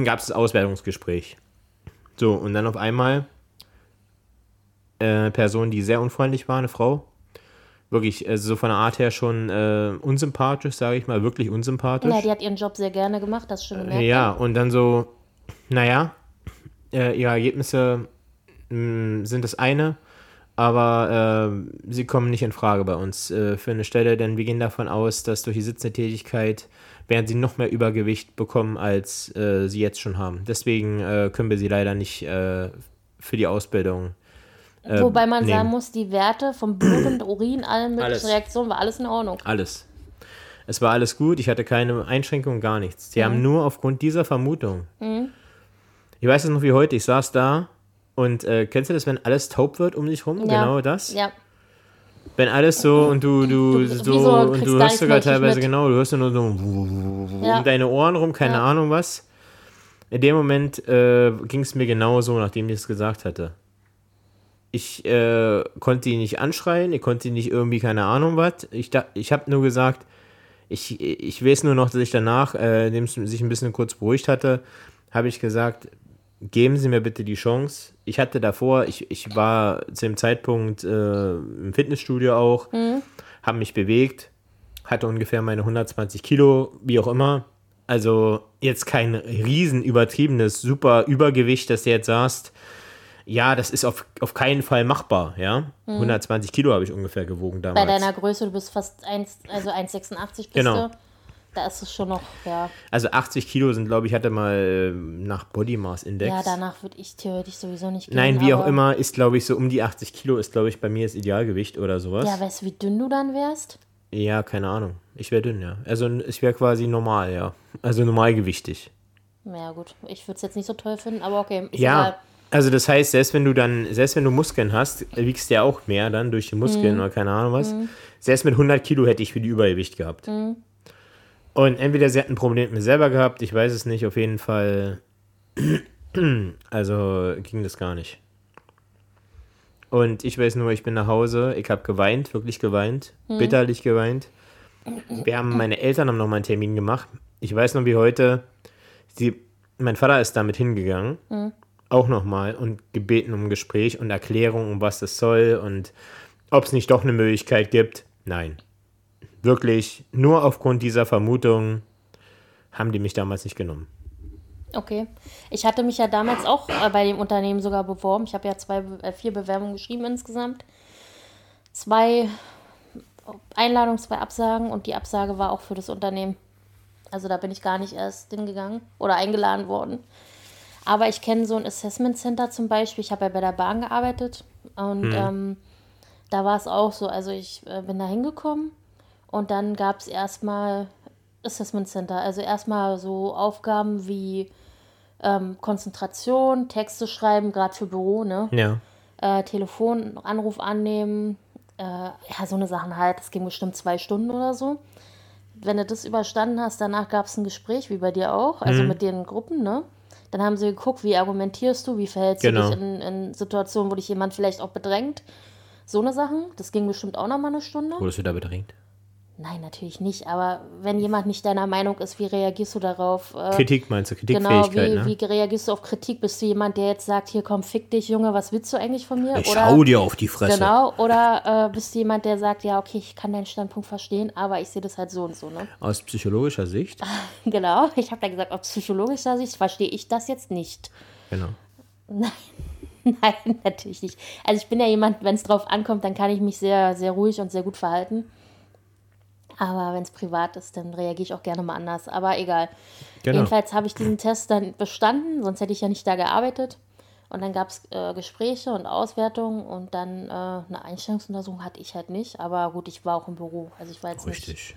Gab es das Auswertungsgespräch. So, und dann auf einmal äh, eine Person, die sehr unfreundlich war, eine Frau. Wirklich, also so von der Art her schon äh, unsympathisch, sage ich mal, wirklich unsympathisch. ja, die hat ihren Job sehr gerne gemacht, das ist schon gemerkt. Ja, und dann so, naja, äh, ihre Ergebnisse mh, sind das eine, aber äh, sie kommen nicht in Frage bei uns äh, für eine Stelle, denn wir gehen davon aus, dass durch die sitzende Tätigkeit werden sie noch mehr Übergewicht bekommen, als äh, sie jetzt schon haben. Deswegen äh, können wir sie leider nicht äh, für die Ausbildung. äh, Wobei man sagen nehmen. muss, die Werte vom Blut und Urin, allen möglichen. Reaktionen, war alles in Ordnung. Alles. Es war alles gut, ich hatte keine Einschränkungen, gar nichts. Die haben nur aufgrund dieser Vermutung. Ich weiß es noch wie heute, ich saß da und äh, kennst du das, wenn alles taub wird um dich rum? Ja. Genau das. Ja. Wenn alles so und du, du, Du- so, so, und du hörst sogar teilweise mit. genau, du hörst nur so Ja. um deine Ohren rum, keine Ja. Ahnung was. In dem Moment äh, ging es mir genauso, nachdem ich es gesagt hatte. Ich äh, konnte ihn nicht anschreien, ich konnte ihn nicht irgendwie, keine Ahnung was. Ich, da- ich habe nur gesagt, ich, ich weiß nur noch, dass ich danach, äh, indem es sich ein bisschen kurz beruhigt hatte, habe ich gesagt, geben Sie mir bitte die Chance. Ich hatte davor, ich, ich war zu dem Zeitpunkt äh, im Fitnessstudio auch, habe mich bewegt, hatte ungefähr meine 120 Kilo, wie auch immer. Also jetzt kein riesen übertriebenes, super Übergewicht, dass du jetzt sagst, ja, das ist auf, auf keinen Fall machbar, ja. 120 Kilo habe ich ungefähr gewogen damals. Bei deiner Größe, du bist fast 1, also 1,86 bist Genau. du. Da ist es schon noch, ja. Also 80 Kilo sind, glaube ich, hatte mal äh, nach Body Mass Index. Ja, danach würde ich theoretisch sowieso nicht gehen. Nein, wie auch immer, ist, glaube ich, so um die 80 Kilo ist, glaube ich, bei mir das Idealgewicht oder sowas. Ja, weißt du, wie dünn du dann wärst? Ja, keine Ahnung. Ich wäre dünn, ja. Also ich wäre quasi normal, ja. Also normalgewichtig. Ja, gut. Ich würde es jetzt nicht so toll finden, aber okay. Ist Ja. egal. Also das heißt, selbst wenn du dann, selbst wenn du Muskeln hast, wiegst du ja auch mehr dann durch die Mhm. Muskeln oder keine Ahnung was. Selbst mit 100 Kilo hätte ich wieder Übergewicht gehabt. Mhm. Und entweder sie hat ein Problem mit mir selber gehabt, ich weiß es nicht, auf jeden Fall. Also ging das gar nicht. Und ich weiß nur, ich bin nach Hause, ich habe geweint, wirklich geweint, Mhm. bitterlich geweint. Wir haben, meine Eltern haben nochmal einen Termin gemacht. Ich weiß noch wie heute, sie, mein Vater ist damit hingegangen, auch nochmal und gebeten um Gespräch und Erklärung, um was das soll und ob es nicht doch eine Möglichkeit gibt. Nein. Wirklich, nur aufgrund dieser Vermutung haben die mich damals nicht genommen. Okay. Ich hatte mich ja damals auch äh, bei dem Unternehmen sogar beworben. Ich habe ja zwei, äh, vier Bewerbungen geschrieben insgesamt. Zwei Einladungen, zwei Absagen und die Absage war auch für das Unternehmen. Also da bin ich gar nicht erst hingegangen oder eingeladen worden. Aber ich kenne so ein Assessment Center zum Beispiel. Ich habe ja bei der Bahn gearbeitet und ähm, da war es auch so. Also ich äh, bin da hingekommen und dann gab es erstmal Assessment Center. Also erstmal so Aufgaben wie ähm, Konzentration, Texte schreiben, gerade für Büro, ne? Ja. Äh, Telefon, Anruf annehmen, äh, ja, so eine Sachen halt. Das ging bestimmt zwei Stunden oder so. Wenn du das überstanden hast, danach gab es ein Gespräch, wie bei dir auch, also Mhm. mit den Gruppen, ne? Dann haben sie geguckt, wie argumentierst du, wie verhältst Genau. du dich in, in Situationen, wo dich jemand vielleicht auch bedrängt. So eine Sachen. Das ging bestimmt auch nochmal eine Stunde. Wurdest du da bedrängt? Nein, natürlich nicht. Aber wenn jemand nicht deiner Meinung ist, wie reagierst du darauf? Äh, Kritik meinst du, Genau, Kritikfähigkeit, wie, ne? wie reagierst du auf Kritik? Bist du jemand, der jetzt sagt, hier komm, fick dich, Junge, was willst du eigentlich von mir? ich schau dir auf die Fresse. Genau, oder äh, bist du jemand, der sagt, ja, okay, ich kann deinen Standpunkt verstehen, aber ich sehe das halt so und so, ne? Aus psychologischer Sicht, Genau, ich habe da gesagt, aus psychologischer Sicht verstehe ich das jetzt nicht. genau. Nein, natürlich nicht. Also ich bin ja jemand, wenn es drauf ankommt, dann kann ich mich sehr, sehr ruhig und sehr gut verhalten. Aber wenn es privat ist, dann reagiere ich auch gerne mal anders. Aber egal. Genau. Jedenfalls habe ich diesen Test dann bestanden, sonst hätte ich ja nicht da gearbeitet. Und dann gab es äh, Gespräche und Auswertungen und dann äh, eine Einstellungsuntersuchung hatte ich halt nicht. Aber gut, ich war auch im Büro. Also ich war jetzt nicht. Richtig.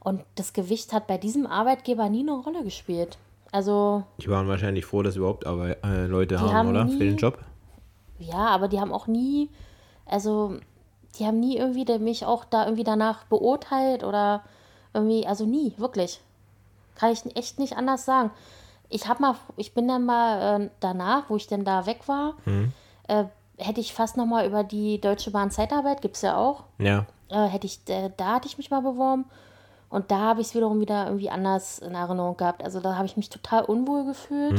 Und das Gewicht hat bei diesem Arbeitgeber nie eine Rolle gespielt. Also Die waren wahrscheinlich froh, dass sie überhaupt aber, äh, Leute haben, haben oder? Für den nie- Job. Ja, aber die haben auch nie, also die haben nie irgendwie mich auch da irgendwie danach beurteilt oder irgendwie, also nie, wirklich. Kann ich echt nicht anders sagen. Ich habe mal, ich bin dann mal äh, danach, wo ich denn da weg war, äh, hätte ich fast noch mal über die Deutsche Bahn Zeitarbeit, gibt es ja auch, Ja. äh, hätte ich, äh, da hatte ich mich mal beworben. Und da habe ich es wiederum wieder irgendwie anders in Erinnerung gehabt. Also da habe ich mich total unwohl gefühlt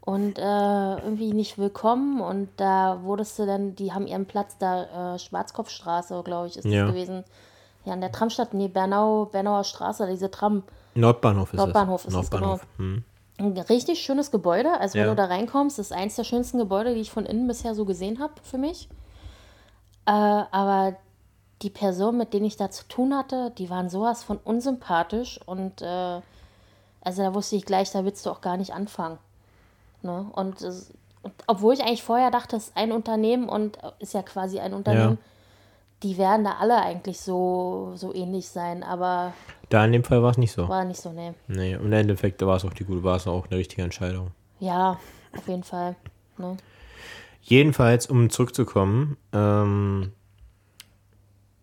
und äh, irgendwie nicht willkommen. Und da wurdest du dann, die haben ihren Platz da, äh, Schwarzkopfstraße, glaube ich, ist Ja. das gewesen. Ja, an der Tramstadt, nee, Bernau, Bernauer Straße, diese Tram. Nordbahnhof ist Nordbahnhof das. ist es, genau. Nordbahnhof. Hm. Ein richtig schönes Gebäude. Also wenn Ja. du da reinkommst, ist eins der schönsten Gebäude, die ich von innen bisher so gesehen habe für mich. Äh, aber die Personen, mit denen ich da zu tun hatte, die waren sowas von unsympathisch und äh, also da wusste ich gleich, da willst du auch gar nicht anfangen. Ne? Und, es- und obwohl ich eigentlich vorher dachte, es ist ein Unternehmen und äh, ist ja quasi ein Unternehmen, die werden da alle eigentlich so, so ähnlich sein, aber Da in dem Fall war es nicht so. war nicht so, ne. Nee, im Endeffekt war es auch die gute, war es auch eine richtige Entscheidung. Ja, auf jeden Fall. Ne? Jedenfalls, um zurückzukommen, ähm,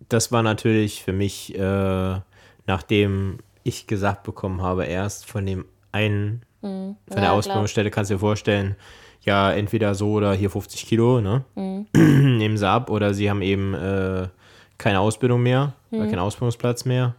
das war natürlich für mich, äh, nachdem ich gesagt bekommen habe, erst von dem einen, von der Ja, Ausbildungsstelle, kannst du dir vorstellen, ja, entweder so oder hier 50 Kilo, ne? Mhm. Nehmen sie ab oder sie haben eben äh, keine Ausbildung mehr, oder keinen Ausbildungsplatz mehr.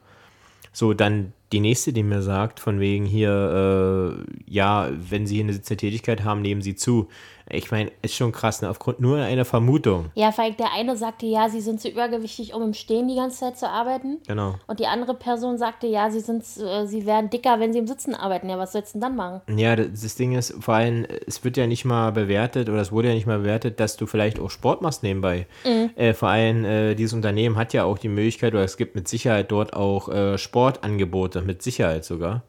So, dann die nächste, die mir sagt, von wegen hier, äh, ja, wenn sie hier eine Tätigkeit haben, nehmen sie zu. Ich meine, ist schon krass, ne? aufgrund nur einer Vermutung. Ja, vor allem der eine sagte, ja, sie sind zu übergewichtig, um im Stehen die ganze Zeit zu arbeiten. Genau. Und die andere Person sagte, ja, sie, sind, äh, sie werden dicker, wenn sie im Sitzen arbeiten. Ja, was sollst du denn dann machen? Ja, das, das Ding ist, vor allem, es wird ja nicht mal bewertet oder es wurde ja nicht mal bewertet, dass du vielleicht auch Sport machst nebenbei. Äh, vor allem, äh, dieses Unternehmen hat ja auch die Möglichkeit, oder es gibt mit Sicherheit dort auch äh, Sportangebote, mit Sicherheit sogar.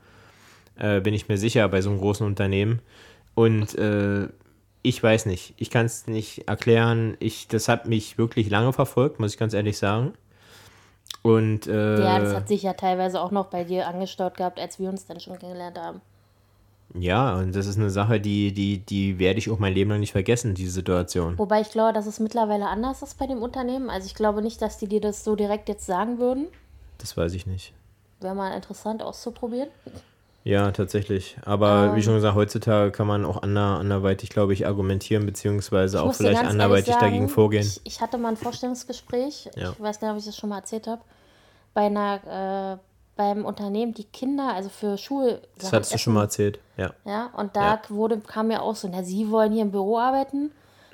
Äh, bin ich mir sicher bei so einem großen Unternehmen. Und äh, ich weiß nicht, ich kann es nicht erklären. Ich, das hat mich wirklich lange verfolgt, muss ich ganz ehrlich sagen. Und äh, Ja, das hat sich ja teilweise auch noch bei dir angestaut gehabt, als wir uns dann schon kennengelernt haben. ja, und das ist eine Sache, die, die, die werde ich auch mein Leben lang nicht vergessen, diese Situation. Wobei ich glaube, dass es mittlerweile anders ist bei dem Unternehmen. Also ich glaube nicht, dass die dir das so direkt jetzt sagen würden. Das weiß ich nicht. Wäre mal interessant auszuprobieren. Ja, tatsächlich. Aber Ähm. wie schon gesagt, heutzutage kann man auch ander, anderweitig, glaube ich, argumentieren, beziehungsweise auch vielleicht anderweitig sagen, dagegen vorgehen. Ich, ich hatte mal ein Vorstellungsgespräch, Ja. ich weiß gar nicht, ob ich das schon mal erzählt habe, bei einer, äh, beim Unternehmen, die Kinder, also für Schul. das hattest du schon mal erzählt. Ja. Ja, und da Ja. wurde, kam mir auch so, na, sie wollen hier im Büro arbeiten.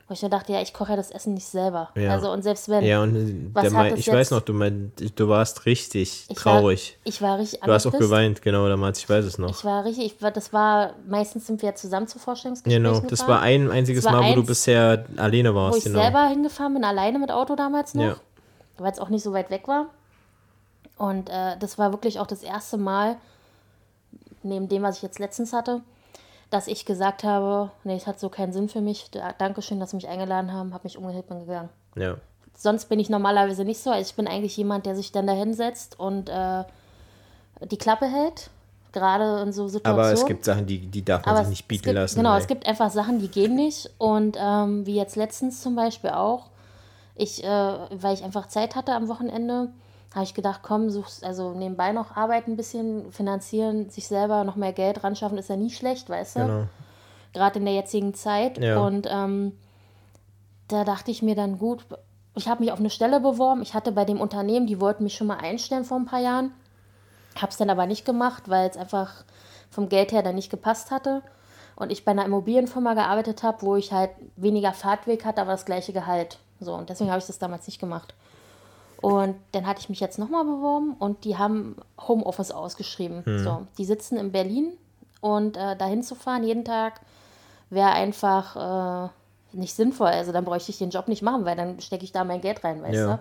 Wo ich mir dachte, ja, ich koche ja das Essen nicht selber. Ja. Also und selbst wenn. Ja, und äh, Was hat ich jetzt- weiß noch, du, mein, du warst richtig ich traurig. War, ich war richtig du hast auch geweint, genau, damals, ich weiß es noch. Ich war richtig, ich war, das war, meistens sind wir zusammen zu Vorstellungsgesprächen Genau, das gefahren, war ein einziges Das war Mal, wo du eins, bisher alleine wo warst, ich genau. selber hingefahren bin, alleine mit Auto damals noch, Ja. weil es auch nicht so weit weg war. Und äh, das war wirklich auch das erste Mal, neben dem, was ich jetzt letztens hatte, dass ich gesagt habe, nee, es hat so keinen Sinn für mich. Da- Dankeschön, dass Sie mich eingeladen haben, habe mich umgedreht bin gegangen. Ja. Sonst bin ich normalerweise nicht so. Also ich bin eigentlich jemand, der sich dann da hinsetzt und äh, die Klappe hält. gerade in so Situationen. Aber es gibt Sachen, die, die darf man Aber sich nicht bieten gibt, lassen. Genau, ey. es gibt einfach Sachen, die gehen nicht. Und ähm, wie jetzt letztens zum Beispiel auch, ich, äh, weil ich einfach Zeit hatte am Wochenende, habe ich gedacht, komm, suchst also nebenbei noch arbeiten ein bisschen, finanzieren, sich selber noch mehr Geld ran schaffen, ist ja nie schlecht, weißt du? Genau. Gerade in der jetzigen Zeit. Ja. Und ähm, da dachte ich mir dann, gut, ich habe mich auf eine Stelle beworben. Ich hatte bei dem Unternehmen, die wollten mich schon mal einstellen vor ein paar Jahren. Habe es dann aber nicht gemacht, weil es einfach vom Geld her dann nicht gepasst hatte. Und ich bei einer Immobilienfirma gearbeitet habe, wo ich halt weniger Fahrtweg hatte, aber das gleiche Gehalt. So, und deswegen habe ich das damals nicht gemacht. Und dann hatte ich mich jetzt nochmal beworben und die haben Homeoffice ausgeschrieben. So, die sitzen in Berlin und äh, dahin zu fahren jeden Tag wäre einfach äh, nicht sinnvoll. Also dann bräuchte ich den Job nicht machen, weil dann stecke ich da mein Geld rein, weißt Ja.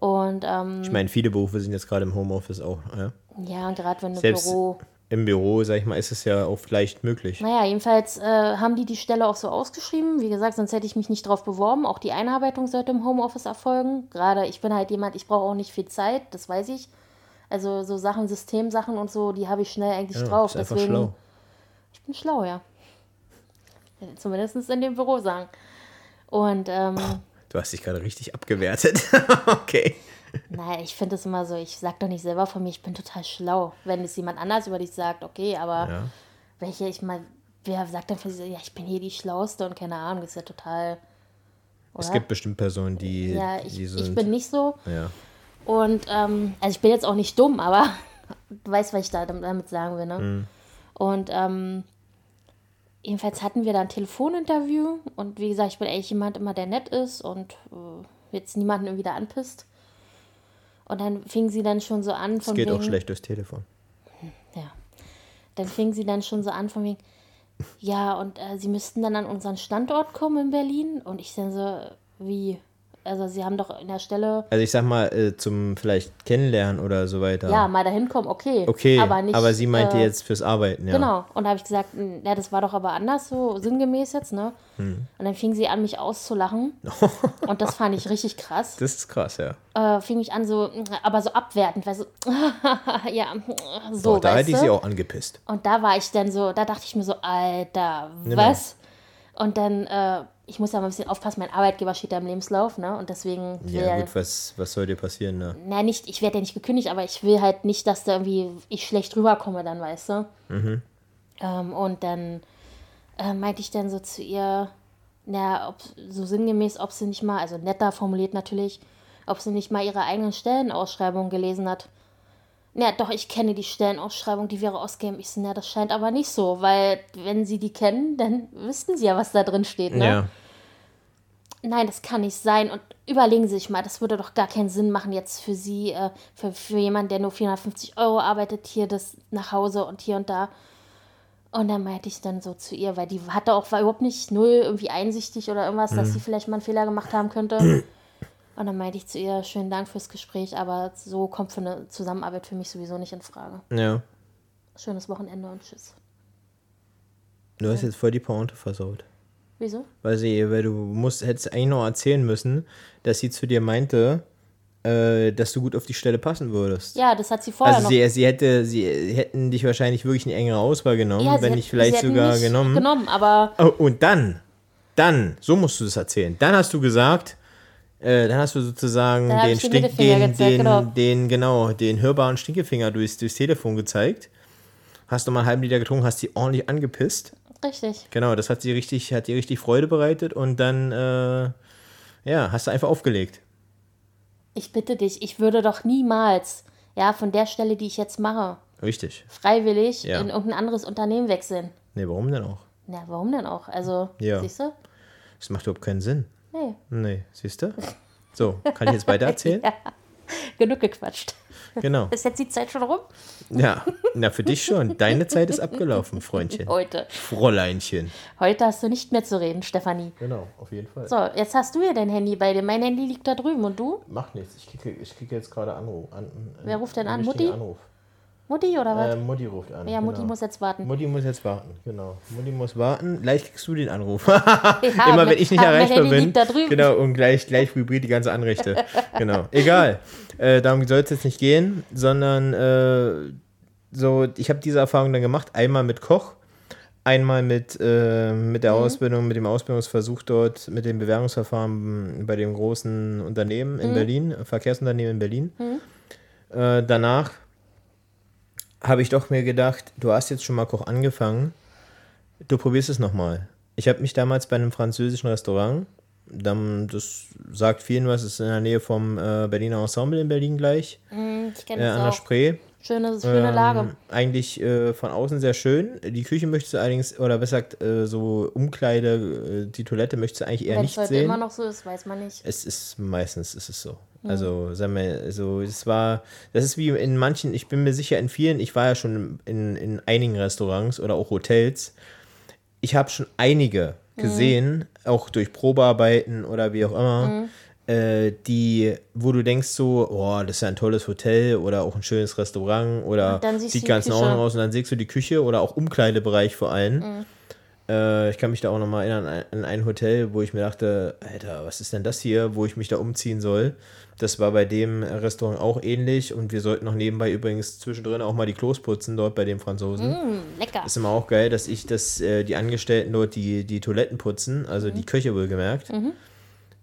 du? Und ähm, Ich meine, viele Berufe sind jetzt gerade im Homeoffice auch. Ja? ja, gerade wenn du Selbst Büro. Im Büro, sag ich mal, ist es ja oft leicht möglich. Naja, jedenfalls äh, haben die die Stelle auch so ausgeschrieben. Wie gesagt, sonst hätte ich mich nicht drauf beworben. Auch die Einarbeitung sollte im Homeoffice erfolgen. Gerade ich bin halt jemand, ich brauche auch nicht viel Zeit, das weiß ich. Also so Sachen, Systemsachen und so, die habe ich schnell eigentlich Ja, drauf. ist Deswegen, schlau. Ich bin schlau, ja. Zumindest in dem Büro sagen. Und ähm, Du hast dich gerade richtig abgewertet. okay. Naja, ich finde es immer so, ich sag doch nicht selber von mir, ich bin total schlau. Wenn es jemand anders über dich sagt, okay, aber Ja. welche, ich mal, wer sagt dann für sich, ja, ich bin hier die Schlauste und keine Ahnung, das ist ja total. Oder? Es gibt bestimmt Personen, die, ja, ich, die ich bin nicht so. ja. Und, ähm, also ich bin jetzt auch nicht dumm, aber du weißt, was ich da damit sagen will, ne? Mhm. Und, ähm, jedenfalls hatten wir da ein Telefoninterview und wie gesagt, ich bin eigentlich jemand immer, der nett ist und äh, jetzt niemanden irgendwie da anpisst. Und dann fing sie dann schon so an Es von geht auch wegen, schlecht durchs Telefon. ja. Dann fing sie dann schon so an von wegen, ja, und äh, sie müssten dann an unseren Standort kommen in Berlin. Und ich dann so, wie? Also sie haben doch in der Stelle, Also ich sag mal, äh, zum vielleicht Kennenlernen oder so weiter. ja, mal dahin kommen, okay. Okay, aber nicht. sie meinte äh, jetzt fürs Arbeiten, ja. Genau. Und da habe ich gesagt, "N- ja, das war doch aber anders, so sinngemäß jetzt, ne? Hm. Und dann fing sie an, mich auszulachen. und das fand ich richtig krass. Das ist krass, ja. Äh, fing mich an, so, aber so abwertend, weil so, ja, so, Boah, da hätte ich sie auch angepisst. Und da war ich dann so, da dachte ich mir so, Alter, Genau. was? Und dann, äh, ich muss ja mal ein bisschen aufpassen, mein Arbeitgeber steht da im Lebenslauf, ne? Und deswegen Ja, gut, was, was soll dir passieren, ne? na nicht, ich werde ja nicht gekündigt, aber ich will halt nicht, dass da irgendwie ich schlecht rüberkomme dann, weißt du? Ähm, und dann äh, meinte ich dann so zu ihr, na, ob, so sinngemäß, ob sie nicht mal, also netter formuliert natürlich, ob sie nicht mal ihre eigenen Stellenausschreibungen gelesen hat. Ja, doch, ich kenne die Stellenausschreibung, die wäre ausgegeben. Ich so, na, das scheint aber nicht so, weil wenn sie die kennen, dann wüssten sie ja, was da drin steht, ne? Ja. nein, das kann nicht sein. Und überlegen Sie sich mal, das würde doch gar keinen Sinn machen jetzt für Sie, äh, für, für jemanden, der nur 450 Euro arbeitet, hier das nach Hause und hier und da. Und dann meinte ich dann so zu ihr, weil die hatte auch, war überhaupt nicht null irgendwie einsichtig oder irgendwas, dass sie vielleicht mal einen Fehler gemacht haben könnte. Und dann meinte ich zu ihr, schönen Dank fürs Gespräch, aber so kommt für eine Zusammenarbeit für mich sowieso nicht in Frage. Ja. Schönes Wochenende und tschüss. Du hast jetzt voll die Pointe versaut. Wieso? Weil sie, weil du musst, hättest eigentlich noch erzählen müssen, dass sie zu dir meinte, äh, dass du gut auf die Stelle passen würdest. Ja, das hat sie vorher also noch. sie, sie hätte, sie hätten dich wahrscheinlich wirklich eine engere Auswahl genommen, ja, wenn nicht vielleicht sogar genommen. genommen, aber Oh, und dann, dann, so musst du das erzählen. Dann hast du gesagt, äh, dann hast du sozusagen Dann den, Stink, den, gezeigt, den, genau. den, genau, den hörbaren Stinkefinger durchs, durchs Telefon gezeigt. Hast nochmal einen halben Liter getrunken, hast sie ordentlich angepisst. richtig. Genau, das hat sie richtig, hat dir richtig Freude bereitet und dann, äh, ja, hast du einfach aufgelegt. Ich bitte dich, ich würde doch niemals, ja, von der Stelle, die ich jetzt mache, Richtig. freiwillig Ja. in irgendein anderes Unternehmen wechseln. Nee, warum denn auch? Na, warum denn auch? Also, Ja. siehst du? Das macht überhaupt keinen Sinn. Nee, Nee, siehst du? So, kann ich jetzt weiter erzählen? genug gequatscht. Genau. Ist jetzt die Zeit schon rum? Ja, na für dich schon. Deine Zeit ist abgelaufen, Freundchen. Heute. Fräuleinchen. Heute hast du nicht mehr zu reden, Stefanie. Genau, auf jeden Fall. So, jetzt hast du ja dein Handy bei dir. Mein Handy liegt da drüben und du? Macht nichts. Ich kriege, ich kriege jetzt gerade Anruf. An, Wer ruft denn an? Mutti? Anruf. Mutti oder was? Äh, Mutti ruft an. ja, Mutti genau. muss jetzt warten. Mutti muss jetzt warten, genau. Mutti muss warten. Gleich kriegst du den Anruf. Ja, Immer wenn ich nicht erreichbar bin. da drüben. Genau, und gleich, gleich vibriert die ganze Anrichte. genau. Egal. Äh, darum soll es jetzt nicht gehen, sondern äh, so, ich habe diese Erfahrung dann gemacht, einmal mit Koch, einmal mit, äh, mit der Ausbildung, mit dem Ausbildungsversuch dort, mit dem Bewerbungsverfahren bei dem großen Unternehmen in Berlin, Verkehrsunternehmen in Berlin. Äh, danach habe ich doch mir gedacht, du hast jetzt schon mal Koch angefangen, du probierst es nochmal. Ich habe mich damals bei einem französischen Restaurant, das sagt vielen was, ist in der Nähe vom äh, Berliner Ensemble in Berlin gleich, Hm, ich äh, an der. Spree. Schöne, schöne Ähm, Lage. Eigentlich äh, von außen sehr schön. Die Küche möchtest du allerdings, oder besser gesagt, äh, so Umkleide, äh, die Toilette möchtest du eigentlich eher Wenn nicht es heute sehen. immer noch so ist, weiß man nicht. Es ist meistens ist es so. Also, sagen wir, also es war, das ist wie in manchen, ich bin mir sicher, in vielen, ich war ja schon in, in einigen Restaurants oder auch Hotels. Ich habe schon einige gesehen, auch durch Probearbeiten oder wie auch immer, äh, die, wo du denkst so, oh, das ist ja ein tolles Hotel oder auch ein schönes Restaurant oder sieht ganz in. Ordnung aus und dann siehst du die Küche oder auch Umkleidebereich vor allem. Äh, ich kann mich da auch nochmal erinnern an ein Hotel, wo ich mir dachte, Alter, was ist denn das hier, wo ich mich da umziehen soll? Das war bei dem Restaurant auch ähnlich und wir sollten noch nebenbei übrigens zwischendrin auch mal die Klos putzen dort bei den Franzosen. Hm, lecker. Ist immer auch geil, dass ich, dass äh, die Angestellten dort die, die Toiletten putzen, also die Köche wohlgemerkt.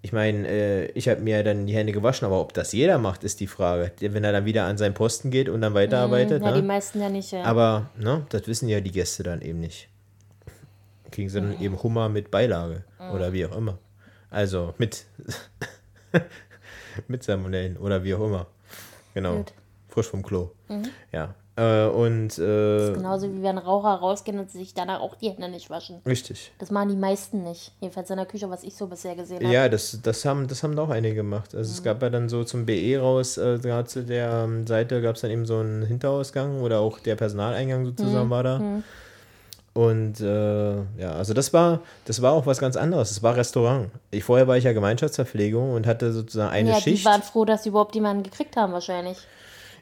Ich meine, äh, ich habe mir dann die Hände gewaschen, aber ob das jeder macht, ist die Frage. Wenn er dann wieder an seinen Posten geht und dann weiterarbeitet. ja, die ne? meisten ja nicht. Ja. Aber ne, das wissen ja die Gäste dann eben nicht. Kriegen sie dann eben Hummer mit Beilage oder wie auch immer. Also mit, mit Salmonellen oder wie auch immer. Genau. Gut. Frisch vom Klo. Ja. Äh, und äh, Genauso wie wenn Raucher rausgehen und sich danach auch die Hände nicht waschen. richtig. Das machen die meisten nicht. Jedenfalls in der Küche, was ich so bisher gesehen habe. Ja, das, das, haben, das haben auch einige gemacht. Also es gab ja dann so zum BE raus, äh, gerade zu der ähm, Seite gab es dann eben so einen Hinterausgang oder auch der Personaleingang sozusagen war da. Und äh, ja, also das war, das war auch was ganz anderes. Es war Restaurant. Ich, vorher war ich ja Gemeinschaftsverpflegung und hatte sozusagen eine ja, die Schicht. waren froh, dass sie überhaupt jemanden gekriegt haben, wahrscheinlich.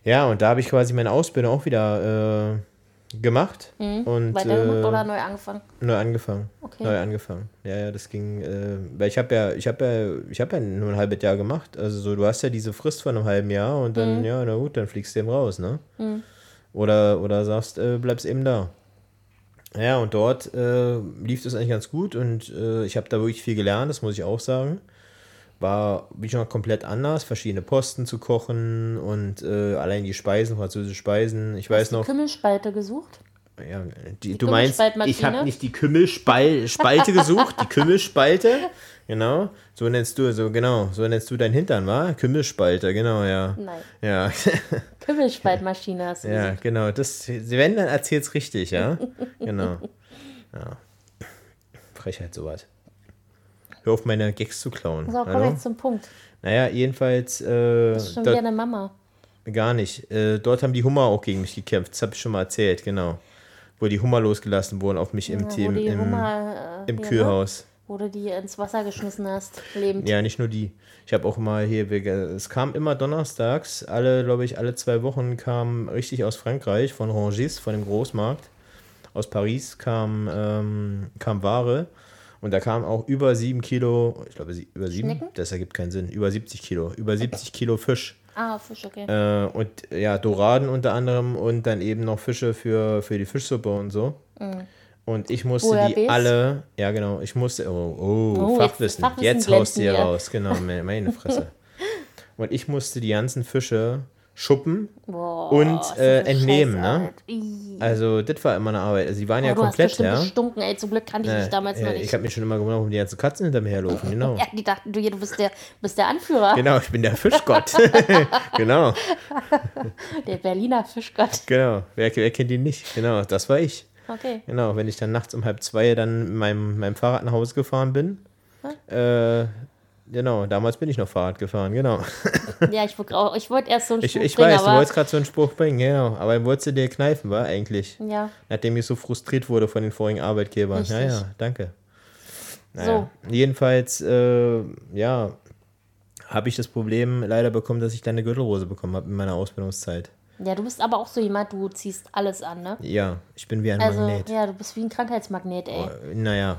Ja, und da habe ich quasi meine Ausbildung auch wieder äh, gemacht und Weitergemacht äh, oder neu angefangen? Neu angefangen. Okay. Neu angefangen. Ja, ja, das ging, äh, weil ich habe ja, ich habe ja, ich habe ja nur ein halbes Jahr gemacht. Also so, du hast ja diese Frist von einem halben Jahr und Mhm. dann, ja, na gut, dann fliegst du eben raus, ne? Oder, oder sagst, äh, bleibst eben da. Ja, und dort äh, lief das eigentlich ganz gut und äh, ich habe da wirklich viel gelernt, das muss ich auch sagen. War, wie schon komplett anders, verschiedene Posten zu kochen und äh, allein die Speisen, französische Speisen. Ich weiß noch, Kümmelspalte gesucht? Ja, die, du meinst, ich habe nicht die Kümmelspalte gesucht, die Kümmelspalte, genau, so nennst du, so genau, so nennst du dein Hintern, wa? Kümmelspalte, genau, ja. Nein. Ja, Kümmelspaltmaschine hast du ja, gesagt. genau, das, wenn, dann erzähl's richtig, ja, genau, ja. Frechheit, sowas. Hör auf, meine Gags zu klauen. So, komm hallo? jetzt zum Punkt. Naja, jedenfalls, äh, Das ist schon wieder eine Mama. Gar nicht. Äh, dort haben die Hummer auch gegen mich gekämpft. Das habe ich schon mal erzählt, genau. Wo die Hummer losgelassen wurden auf mich im Ja, Team, im, Hummer, äh, im ne? Kühlhaus. Wo du die ins Wasser geschmissen hast, lebend. Ja, nicht nur die. Ich habe auch mal hier, es kam immer donnerstags, alle, glaube ich, alle zwei Wochen kam richtig aus Frankreich, von Rangis, von dem Großmarkt, aus Paris kam, ähm, kam Ware. Und da kam auch über sieben Kilo, ich glaube über sieben, Schnecken? das ergibt keinen Sinn, über 70 Kilo, über 70 Kilo Fisch. Ah, Fisch, okay. Äh, und ja, Doraden unter anderem und dann eben noch Fische für, für die Fischsuppe und so. Und ich musste die Bouillabaisse? alle, ja genau, ich musste, oh, oh, Oh, jetzt Fachwissen, jetzt, Fachwissen haust du hier raus, genau, me- meine Fresse. und ich musste die ganzen Fische schuppen Boah, und äh, entnehmen, ne? Also, das war immer eine Arbeit. Also, die waren ja Oh, du hast komplett, bestimmt ja. gestunken, ey. Zum Glück kannte ich dich damals ja, noch ich nicht. habe mich schon immer gewundert, warum die ganzen Katzen hinter mir herlaufen, genau. Ja, die dachten, du, du bist der, bist der Anführer, Genau, ich bin der Fischgott. genau, der Berliner Fischgott. genau. Wer, wer kennt ihn nicht? Genau, das war ich. Okay. Genau, wenn ich dann nachts um halb zwei dann mit meinem, meinem Fahrrad nach Hause gefahren bin. Äh, genau, damals bin ich noch Fahrrad gefahren, genau. Ja, ich, ich wollte erst so einen Ich, Spruch ich bringen, weiß, du wolltest gerade so einen Spruch bringen, genau. Aber wolltest du dir kneifen, war eigentlich. ja, Nachdem ich so frustriert wurde von den vorigen Arbeitgebern. Ja, Richtig. ja, danke. Naja. Jedenfalls, äh, ja, habe ich das Problem leider bekommen, dass ich dann eine Gürtelrose bekommen habe in meiner Ausbildungszeit. ja, du bist aber auch so jemand, du ziehst alles an, ne? Ja, ich bin wie ein Also, Magnet. ja, du bist wie ein Krankheitsmagnet, ey. Äh, Naja,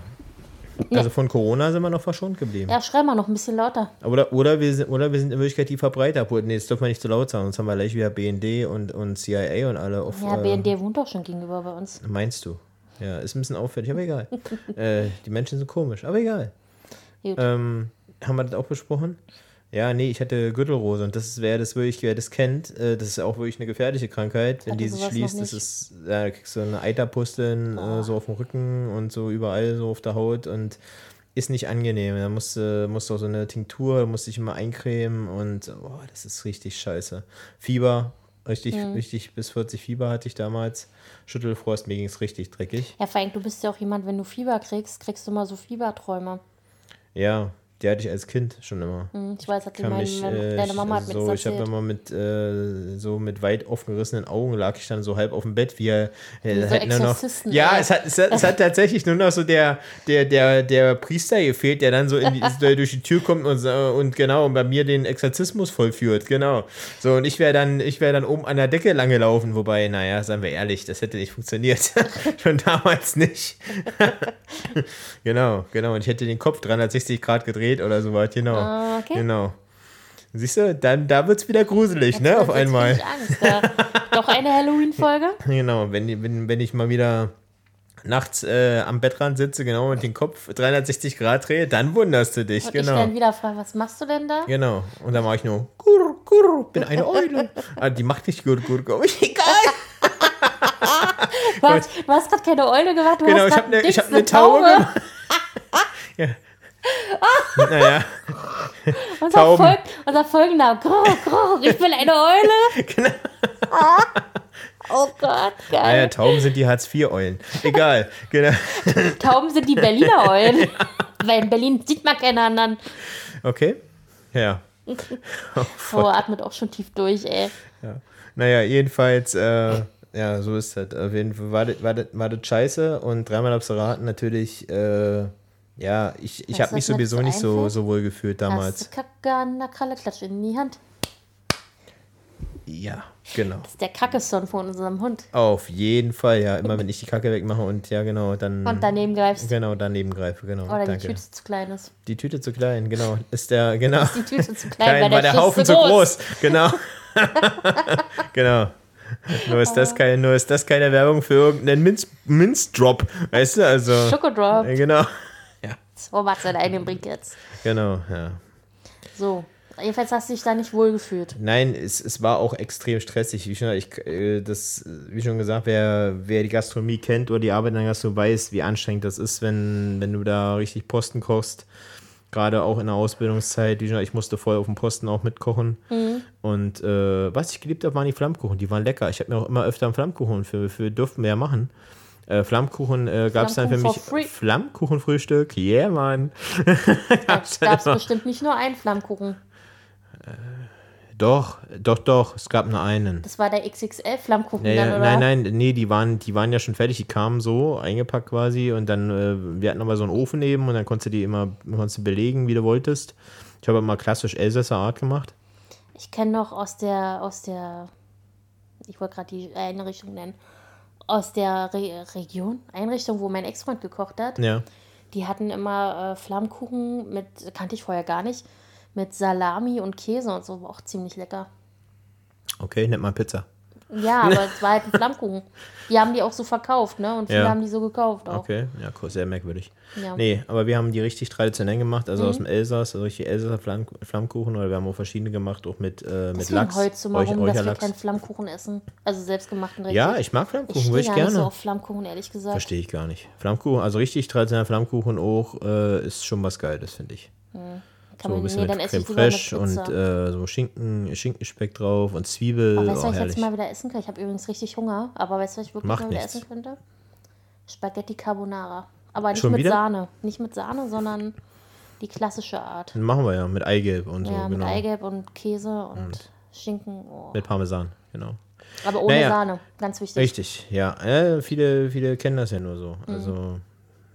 Also von Corona sind wir noch verschont geblieben. Ja, schrei mal noch ein bisschen lauter. Oder, oder, wir sind, oder wir sind in Wirklichkeit die Verbreiter. Nee, das dürfen wir nicht zu laut sagen, sonst haben wir gleich wieder BND und, und CIA und alle auf. Ja, äh, BND wohnt doch schon gegenüber bei uns. Meinst du? Ja, ist ein bisschen auffällig, aber egal. äh, die Menschen sind komisch, aber egal. Ähm, haben wir das auch besprochen? Ja, nee, ich hatte Gürtelrose und das wäre das wirklich, wer das kennt, äh, das ist auch wirklich eine gefährliche Krankheit. Wenn die sich schließt, das ist, ja, da kriegst du eine Eiterpusteln äh, so auf dem Rücken und so überall so auf der Haut und ist nicht angenehm. Da musst du musst du auch so eine Tinktur, musst dich immer eincremen und boah, das ist richtig scheiße. Fieber, richtig, Mhm. richtig bis 40 Fieber hatte ich damals. Schüttelfrost, mir ging es richtig dreckig. Ja, vor allem, du bist ja auch jemand, wenn du Fieber kriegst, kriegst du immer so Fieberträume. Ja, die hatte ich als Kind schon immer. Hm, Ich weiß, hat meine, mich, äh, deine Mama hat mir so, ich habe immer mit äh, so mit weit aufgerissenen Augen lag ich dann so halb auf dem Bett, wie er äh, so halt nur noch, ja, ey. es hat, es, hat, es hat tatsächlich nur noch so der der der der Priester gefehlt, der dann so die, der durch die Tür kommt und, und genau und bei mir den Exorzismus vollführt, genau. So und ich wäre dann ich wäre dann oben an der Decke lang gelaufen, wobei naja, seien wir ehrlich, das hätte nicht funktioniert, schon damals nicht. genau, genau und ich hätte den Kopf 360 Grad gedreht oder so was, genau. Ah, okay. Genau. Siehst du, dann da wird es wieder gruselig, ne, auf einmal. ich Angst. Doch eine Halloween-Folge? Genau, wenn, wenn, wenn ich mal wieder nachts äh, am Bettrand sitze, genau, und den Kopf 360 Grad drehe, dann wunderst du dich, Und ich genau. dann wieder frage, was machst du denn da? Genau. Und dann mache ich nur Gurr, Gurr, bin eine Eule. ah, die macht nicht Gurr, Gurr, Gurr. Egal. Du hast, du hast gerade keine Eule gemacht, du Genau, hast ich habe eine ich hab ne Taube gemacht. ja. Naja, Unser. Volk, unser Folgenname. Grrr, grrr, ich bin eine Eule. genau. Oh Gott, Naja, geil. Tauben sind die Hartz-IV-Eulen. Egal. Genau. Tauben sind die Berliner Eulen. Weil in Berlin sieht man keine anderen. Okay. Ja. Oh, atmet auch schon tief durch, ey. Naja, jedenfalls, äh, ja, so ist das. Auf jeden Fall war das, war das, war das scheiße und dreimal hab's erraten, natürlich, äh, ja, ich, ich habe mich sowieso so nicht so, einfällt? so wohl gefühlt damals. Kacke an der Kralle, klatsch in die Hand. Ja, genau. Das ist der Kacke-Son von unserem Hund. Auf jeden Fall, ja. Immer wenn ich die Kacke wegmache und ja, genau, dann. Und daneben greifst. Genau, daneben greife, genau. Oder die danke. Tüte zu klein ist. Die Tüte zu klein, genau. Ist der, genau. Die Tüte zu klein, Klein, weil war der, der Haufen zu groß. groß. Genau. genau. Nur ist, das keine, nur ist das keine Werbung für irgendeinen Minz, Minzdrop. Weißt du, also. Schokodrop. Äh, Genau. So, macht seine eigenen Brickets. Genau, ja. So. Jedenfalls hast du dich da nicht wohl gefühlt. Nein, es, es war auch extrem stressig. Wie schon, ich, äh, das, wie schon gesagt, wer, wer die Gastronomie kennt oder die Arbeit in der Gastronomie weiß, wie anstrengend das ist, wenn, wenn du da richtig Posten kochst. Gerade auch in der Ausbildungszeit. Wie schon, ich musste voll auf dem Posten auch mitkochen. Und äh, was ich geliebt habe, waren die Flammkuchen. Die waren lecker. Ich habe mir auch immer öfter einen Flammkuchen für, für durften wir ja machen. Äh, Flammkuchen äh, gab es dann für mich. Flammkuchenfrühstück, yeah, Mann. Gab es bestimmt nicht nur einen Flammkuchen. Doch, doch, doch, es gab nur einen. Das war der XXL-Flammkuchen Ja, dann, oder? nein, nein, nee, die waren, die waren ja schon fertig, die kamen so eingepackt quasi und dann, äh, wir hatten aber so einen Ofen neben und dann konntest du die immer, konntest du belegen, wie du wolltest. Ich habe immer klassisch Elsässer Art gemacht. Ich kenne noch aus der, aus der, ich wollte gerade die Einrichtung nennen, aus der Re Region, Einrichtung, wo mein Ex-Freund gekocht hat. Ja. Die hatten immer äh, Flammkuchen mit, kannte ich vorher gar nicht, mit Salami und Käse und so, war auch ziemlich lecker. Okay, nennt man Pizza. Ja, aber es war halt ein Flammkuchen. Die haben die auch so verkauft, ne? Und viele Ja. haben die so gekauft auch. Okay, ja, cool, sehr merkwürdig. Ja. Nee, aber wir haben die richtig traditionell gemacht, also aus Mhm. dem Elsass, also richtig Elsässer Flamm, Flammkuchen oder wir haben auch verschiedene gemacht, auch mit, äh, mit Lachs. heulst du mal rum, dass wir keinen Flammkuchen essen. Also selbstgemachten richtig. Ja, ich mag ich Flammkuchen, würde ich gar nicht so gerne. auf Flammkuchen, ehrlich gesagt. Verstehe ich gar nicht. Flammkuchen, also richtig traditioneller Flammkuchen auch, äh, ist schon was Geiles, finde ich. Kann so ein bisschen nee, mit Creme fraiche und äh, so Schinken, Schinkenspeck drauf und Zwiebel. Aber Oh, weißt du, was ich jetzt mal wieder essen kann? Ich habe übrigens richtig Hunger. Aber weißt du, was ich wirklich Macht mal wieder nichts. essen könnte? Spaghetti Carbonara. Aber nicht Schon mit wieder? Sahne. Nicht mit Sahne, sondern die klassische Art. Machen wir ja mit Eigelb und so, ja, mit genau. Eigelb und Käse und Schinken. Oh. Mit Parmesan, genau. Aber ohne Naja. Sahne. Ganz wichtig. Richtig, ja. Äh, viele, viele kennen das ja nur so. Also,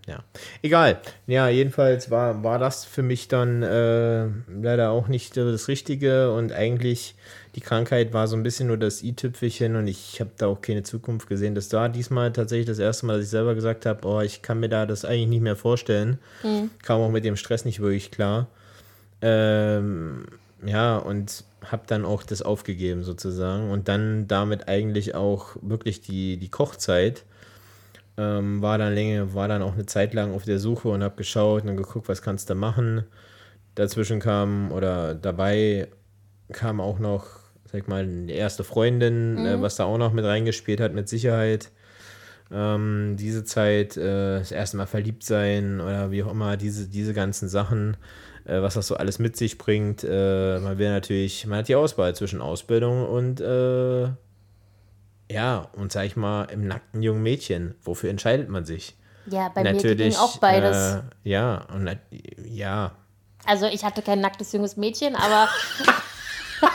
ja. Egal. Ja, jedenfalls war, war das für mich dann äh, leider auch nicht das Richtige und eigentlich die Krankheit war so ein bisschen nur das i-Tüpfelchen und ich habe da auch keine Zukunft gesehen. Das war diesmal tatsächlich das erste Mal, dass ich selber gesagt habe, oh, ich kann mir da das eigentlich nicht mehr vorstellen. Kam auch mit dem Stress nicht wirklich klar. Ähm, ja, und habe dann auch das aufgegeben sozusagen und dann damit eigentlich auch wirklich die, die Kochzeit ähm, war dann länger, war dann auch eine Zeit lang auf der Suche und habe geschaut und geguckt, was kannst du machen. Dazwischen kam oder dabei kam auch noch, sag ich mal, die erste Freundin, äh, was da auch noch mit reingespielt hat, mit Sicherheit. Ähm, diese Zeit, äh, das erste Mal verliebt sein oder wie auch immer, diese, diese ganzen Sachen, äh, was das so alles mit sich bringt. Äh, man will natürlich, man hat die Auswahl zwischen Ausbildung und äh, ja, und sag ich mal, im nackten jungen Mädchen. Wofür entscheidet man sich? Ja, bei mir ging auch beides. Äh, ja, und ja. Also ich hatte kein nacktes junges Mädchen, aber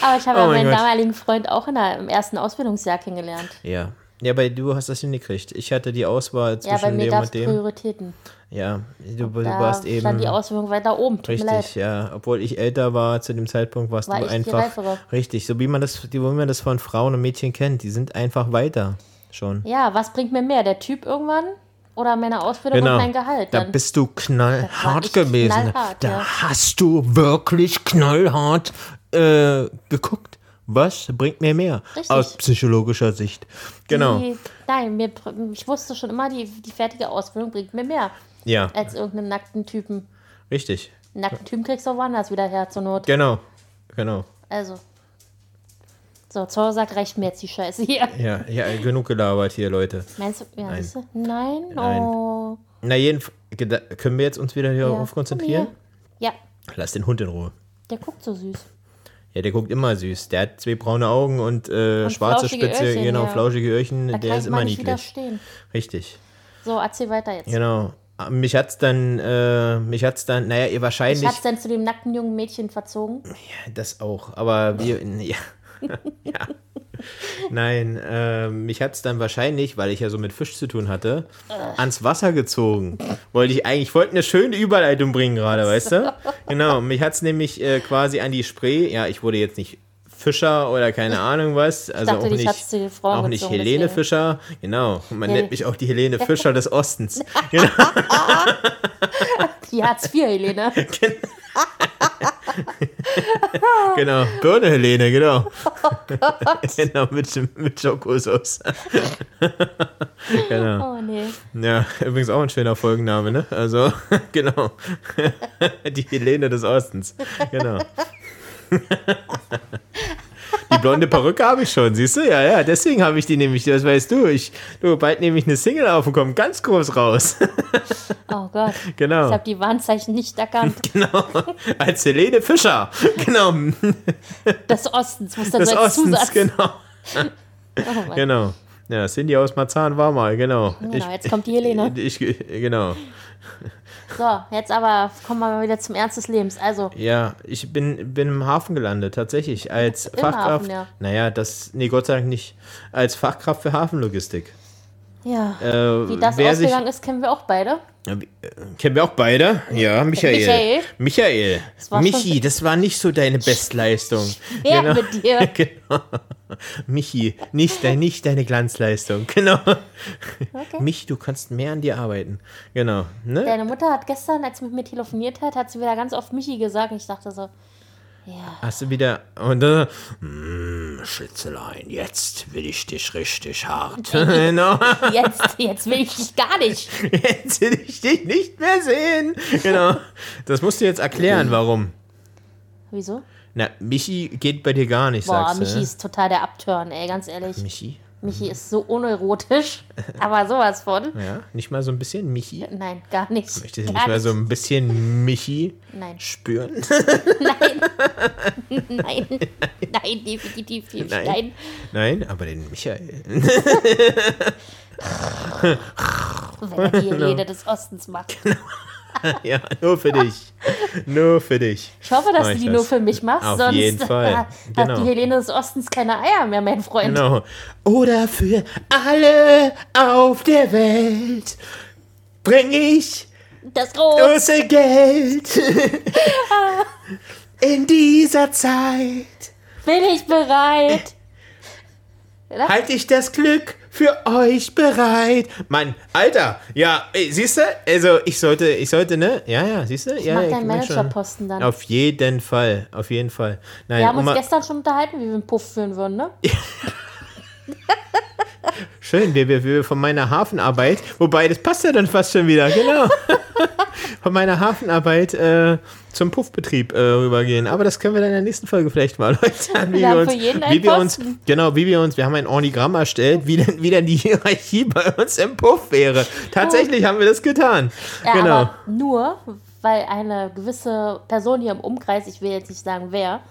aber ich habe Oh ja mein meinen Gott. damaligen Freund auch in der, im ersten Ausbildungsjahr kennengelernt. Ja. Ja, bei du hast das hingekriegt. Ich hatte die Auswahl Ja, bei zwischen mir dem und dem. Prioritäten. Ja, du, du Da warst eben. stand die Ausbildung weiter oben. Tut Richtig, ja. Obwohl ich älter war zu dem Zeitpunkt, warst War du einfach. Richtig, so wie man das, wie man das von Frauen und Mädchen kennt. Die sind einfach weiter schon. Ja, was bringt mir mehr? Der Typ irgendwann oder meine Ausbildung Genau. und mein Gehalt? Da Dann, bist du knallhart gewesen. knallhart, da ja. hast du wirklich knallhart äh, geguckt. Was bringt mir mehr? Richtig. Aus psychologischer Sicht. Genau. die, nein, mir, ich wusste schon immer, die, die fertige Ausbildung bringt mir mehr Ja, als irgendeinen nackten Typen. richtig. Einen nackten Typen kriegst du auch woanders wieder her zur Not. Genau. Genau. Also. So, Zoll sagt, reicht mir jetzt die Scheiße hier. Ja, ja, genug gelabert hier, Leute. Meinst du? Ja, Nein. du? Nein? Nein. Oh. Na, jedenfalls, können wir jetzt uns wieder Ja. hierauf konzentrieren? Hier. Ja, Lass den Hund in Ruhe. der guckt so süß. Ja, der guckt immer süß. Der hat zwei braune Augen und, äh, Und schwarze Spitze, Öhrchen, genau, ja. flauschige Öhrchen. Da der kann ist immer niedlich. Richtig. So, erzähl weiter jetzt. Genau. Mich hat's dann, äh, mich hat's dann, naja, ihr Ich wahrscheinlich. hat's denn zu dem nackten jungen Mädchen verzogen? Das auch, aber wir, ja. ja. Nein, äh, mich hat es dann wahrscheinlich, weil ich ja so mit Fisch zu tun hatte, ans Wasser gezogen. Wollte ich eigentlich, ich wollte eine schöne Überleitung bringen gerade, weißt du? Genau, mich hat es nämlich äh, quasi an die Spree, ja, ich wurde jetzt nicht Fischer oder keine Ahnung was, also dachte, auch nicht, auch nicht gezogen, Helene deswegen. Fischer, genau, man Hel- nennt mich auch die Helene Fischer des Ostens. Genau. Die Hartz IV, Helene. Genau, Birne Helene, genau. Oh genau, mit, mit Schokosauce. genau. Oh nee. Ja, übrigens auch ein schöner Folgenname, ne? Also, genau. Die Helene des Ostens. Genau. Die blonde Perücke habe ich schon, siehst du? Ja, ja, deswegen habe ich die nämlich, das weißt du. Ich, du, bald nehme ich eine Single auf und komme ganz groß raus. Oh Gott. Genau. Ich habe die Warnzeichen nicht erkannt. Genau. Als Helene Fischer. Genau. Des Ostens muss dann Des so als Ostens, Zusatz. genau. Oh. Genau. Ja, Cindy aus Marzahn war mal, genau. Genau, jetzt kommt die Helene. Ich, genau. So, jetzt aber kommen wir mal wieder zum Ernst des Lebens. Also, Ja, ich bin, bin im Hafen gelandet, tatsächlich. Als Im Fachkraft. Hafen, ja. Naja, das, nee, Gott sei Dank nicht. Als Fachkraft für Hafenlogistik. ja. Äh, Wie das wer sich, ausgegangen ist, kennen wir auch beide. Äh, Kennen wir auch beide? Ja, Michael. Michael. Michael. war Michi, das war nicht so deine Bestleistung. Ja, Genau. mit dir. genau. Michi, nicht, dein, nicht deine Glanzleistung. Genau. Michi, du kannst mehr an dir arbeiten. Genau. Ne? Deine Mutter hat gestern, als sie mit mir telefoniert hat, hat sie wieder ganz oft Michi gesagt. Und ich dachte so, ja, Hast du wieder. Und dann. Mm, Schützelein, jetzt will ich dich richtig hart. genau. jetzt, jetzt will ich dich gar nicht. Jetzt will ich dich nicht mehr sehen. Genau. Das musst du jetzt erklären, warum. Wieso? Na, Michi geht bei dir gar nicht, Boah, sagst du. Michi ne? ist total der Abturn, ey, ganz ehrlich. Michi? Michi ist so unerotisch, aber sowas von. Ja, nicht mal so ein bisschen Michi? Nein, gar nicht. Möchtest du nicht mal so ein bisschen Michi Nein, spüren? nein, nein, nein, definitiv nicht. Nein. Nein. Nein, aber den Michael. Wenn er die Rede des Ostens macht. ja, nur für dich. nur für dich. Ich hoffe, dass du die das. nur für mich machst, Auf sonst jeden Fall. hat Genau. die Helene des Ostens keine Eier mehr, mein Freund. Genau. Oder für alle auf der Welt bringe ich Das groß. große Geld in dieser Zeit. Bin ich bereit? Halte ich das Glück für euch bereit. Mann, Alter, ja, siehst du? Also ich sollte, ich sollte, ne? Ja, ja, siehst du? Ja, Mach ich deinen. Managerposten dann. Auf jeden Fall, auf jeden Fall. Nein, Wir haben uns gestern schon unterhalten, wie wir einen Puff führen würden, ne? Schön, wir, von meiner Hafenarbeit, wobei das passt ja dann fast schon wieder, genau. von meiner Hafenarbeit äh, zum Puffbetrieb äh, rübergehen. Aber das können wir dann in der nächsten Folge vielleicht mal erläutern, wie Wir uns, wie wir uns, genau, wie wir uns, wir haben ein Ornigramm erstellt, wie denn, wie denn die Hierarchie bei uns im Puff wäre. Tatsächlich haben wir das getan. Ja, genau. aber nur, weil eine gewisse Person hier im Umkreis, ich will jetzt nicht sagen wer,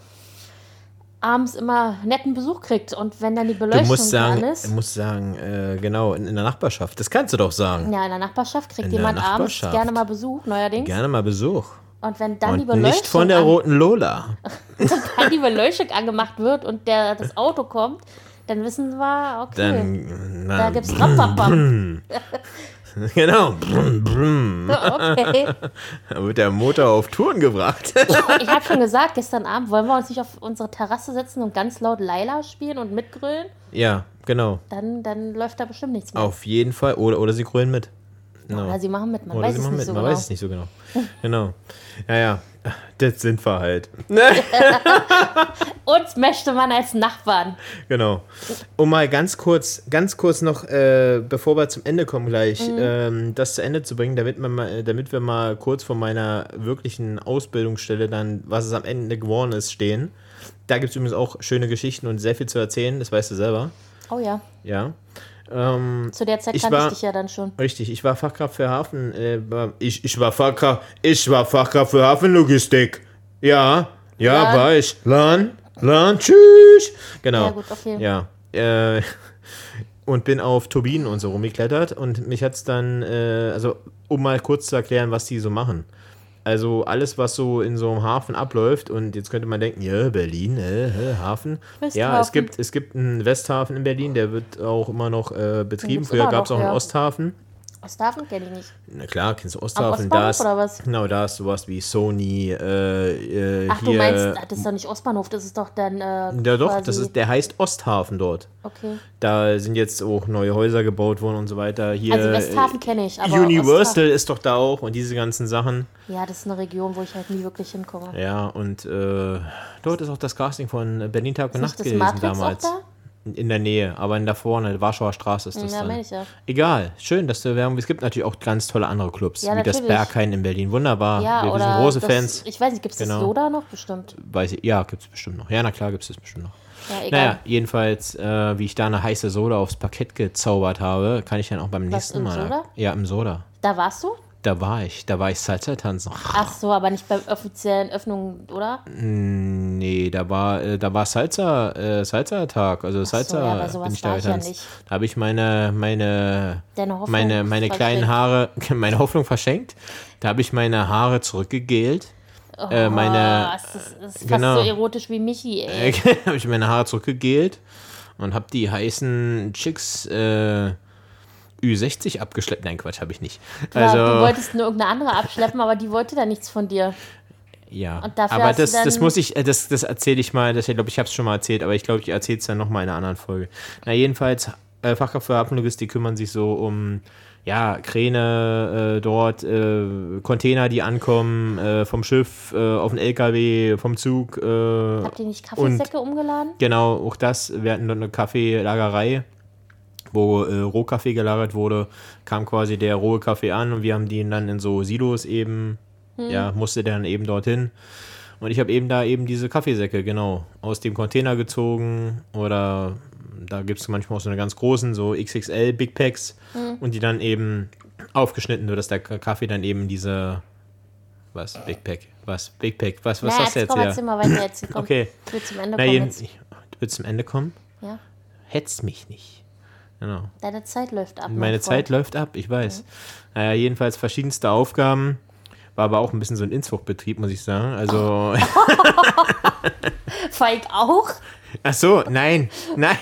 abends immer netten Besuch kriegt. Und wenn dann die Du Beleuchtung musst sagen, an ist, du musst sagen, äh, genau, in, in der Nachbarschaft. Das kannst du doch sagen. ja, in der Nachbarschaft kriegt In jemand abends gerne mal Besuch, neuerdings. Gerne mal Besuch. Und wenn dann die Und Beleuchtung, nicht von der roten Lola. wenn die Beleuchtung angemacht wird und der, das Auto kommt, dann wissen wir, okay, Dann, da dann gibt's Rampapam. Genau. Brumm, brumm. okay. Da wird der Motor auf Touren gebracht. Ich habe schon gesagt, gestern Abend wollen wir uns nicht auf unsere Terrasse setzen und ganz laut Laila spielen und mitgrölen. ja, genau. Dann, dann läuft da bestimmt nichts mehr. Auf jeden Fall. Oder, oder sie grünen mit. Genau. Oder sie machen mit, man Oder weiß es nicht mit. so Man genau. weiß es nicht so genau. Genau. Ja, ja. Das sind wir halt. Uns möchte man als Nachbarn. Genau. Um mal ganz kurz, ganz kurz noch, äh, bevor wir zum Ende kommen gleich, Mhm. ähm, das zu Ende zu bringen, damit wir, mal, damit wir mal kurz vor meiner wirklichen Ausbildungsstelle dann, was es am Ende geworden ist, stehen. Da gibt es übrigens auch schöne Geschichten und sehr viel zu erzählen, das weißt du selber. Oh ja, Ja. Ähm, zu der Zeit Ich kannte war- ich dich ja dann schon. richtig, ich war Fachkraft für Hafen, äh, ich, ich war Fachkraft, ich war Fachkraft für Hafenlogistik. Ja, ja, Lan. war ich. Lan, Lan, tschüss. Genau. Ja, gut, okay. Ja. Äh, und bin auf Turbinen und so rumgeklettert und mich hat es dann, äh, also um mal kurz zu erklären, was die so machen. Also alles, was so in so einem Hafen abläuft und jetzt könnte man denken, ja, Berlin, äh, äh, Hafen. Ja, es Westhafen. gibt, es gibt einen Westhafen in Berlin, der wird auch immer noch äh, betrieben. Früher gab es auch einen ja. Osthafen. Osthafen kenne ich nicht. Na klar, kennst du Am Osthafen. Ostbahnhof Da ist, oder was? Genau, da ist sowas wie Sony, äh, äh, Ach, hier. du meinst, das ist doch nicht Ostbahnhof, das ist doch dann. Äh, ja doch, das ist, der heißt Osthafen dort. Okay. Da sind jetzt auch neue Häuser gebaut worden und so weiter. Hier, Also Westhafen kenne ich, aber. Universal Osthafen, ist doch da auch und diese ganzen Sachen. ja, das ist eine Region, wo ich halt nie wirklich hinkomme. Ja, und äh, dort ist auch das Casting von Berlin Tag und Nacht gewesen Matrix damals. auch da? In der Nähe, aber in da vorne, Warschauer Straße ist das Ja, dann. ich ja. Egal, schön, dass du Werbung. Es gibt natürlich auch ganz tolle andere Clubs, Ja, wie das natürlich. Berghain in Berlin. Wunderbar. Ja, wir, sind große das, Fans. Ich weiß nicht, gibt es Genau. das Yoda noch? Bestimmt. Weiß ich, ja, gibt es bestimmt noch. Ja, na klar, gibt es das bestimmt noch. Ja, egal. Naja, jedenfalls, äh, wie ich da eine heiße Soda aufs Parkett gezaubert habe, kann ich dann auch beim nächsten im Mal. Soda? Ja, im Soda. Da warst du? Da war ich. Da war ich Salsa tanzen. Ach so, aber nicht beim offiziellen Öffnung, oder? Nee, da war, äh, da war Salsa, äh. Also Salsa ja, bei sowas bin ich da ich ja. Da habe ich meine, meine, meine, meine kleinen. Haare, meine Hoffnung verschenkt. Da habe ich meine Haare zurückgegelt. äh, meine, Oh, das ist, das ist fast genau. so erotisch wie Michi, ey. habe ich meine Haare zurückgegelt und habe die heißen Chicks äh, Ü60 abgeschleppt. Nein, Quatsch, habe ich nicht. Klar, du Also, wolltest nur irgendeine andere abschleppen, aber die wollte da nichts von dir. ja. und dafür aber du das, das muss ich, äh, das, das erzähle ich mal, das, ich glaube, ich habe es schon mal erzählt, aber ich glaube, ich erzähle es dann nochmal in einer anderen Folge. Na, jedenfalls, äh, Fachkraft für Hafenlogistik kümmern sich so um, ja, Kräne äh, dort, äh, Container, die ankommen, äh, vom Schiff, äh, auf den LKW, vom Zug. Äh, Habt ihr nicht Kaffeesäcke umgeladen? Genau, auch das. Wir hatten dort eine Kaffeelagerei, wo äh, Rohkaffee gelagert wurde. Kam quasi der rohe Kaffee an und wir haben den dann in so Silos eben, ja, musste der dann eben dorthin. Und ich habe eben da eben diese Kaffeesäcke, genau, aus dem Container gezogen oder da gibt es manchmal auch so eine ganz großen, so XXL Big Packs und die dann eben aufgeschnitten, sodass der Kaffee dann eben diese, was, Big Pack, was, Big Pack, was, was Na, sagst du jetzt komm, hier? erzähl mal weiter jetzt. Komm, Okay. Ich will zum Ende Na, kommen jeden, jetzt. du willst zum Ende kommen? Ja? Hetz mich nicht. Genau. Deine Zeit läuft ab. mein Meine. Zeit läuft ab, ich weiß. Naja, jedenfalls verschiedenste Aufgaben. War aber auch ein bisschen so ein Inzuchtbetrieb, muss ich sagen. Also. Falk auch? Ach so, nein, nein.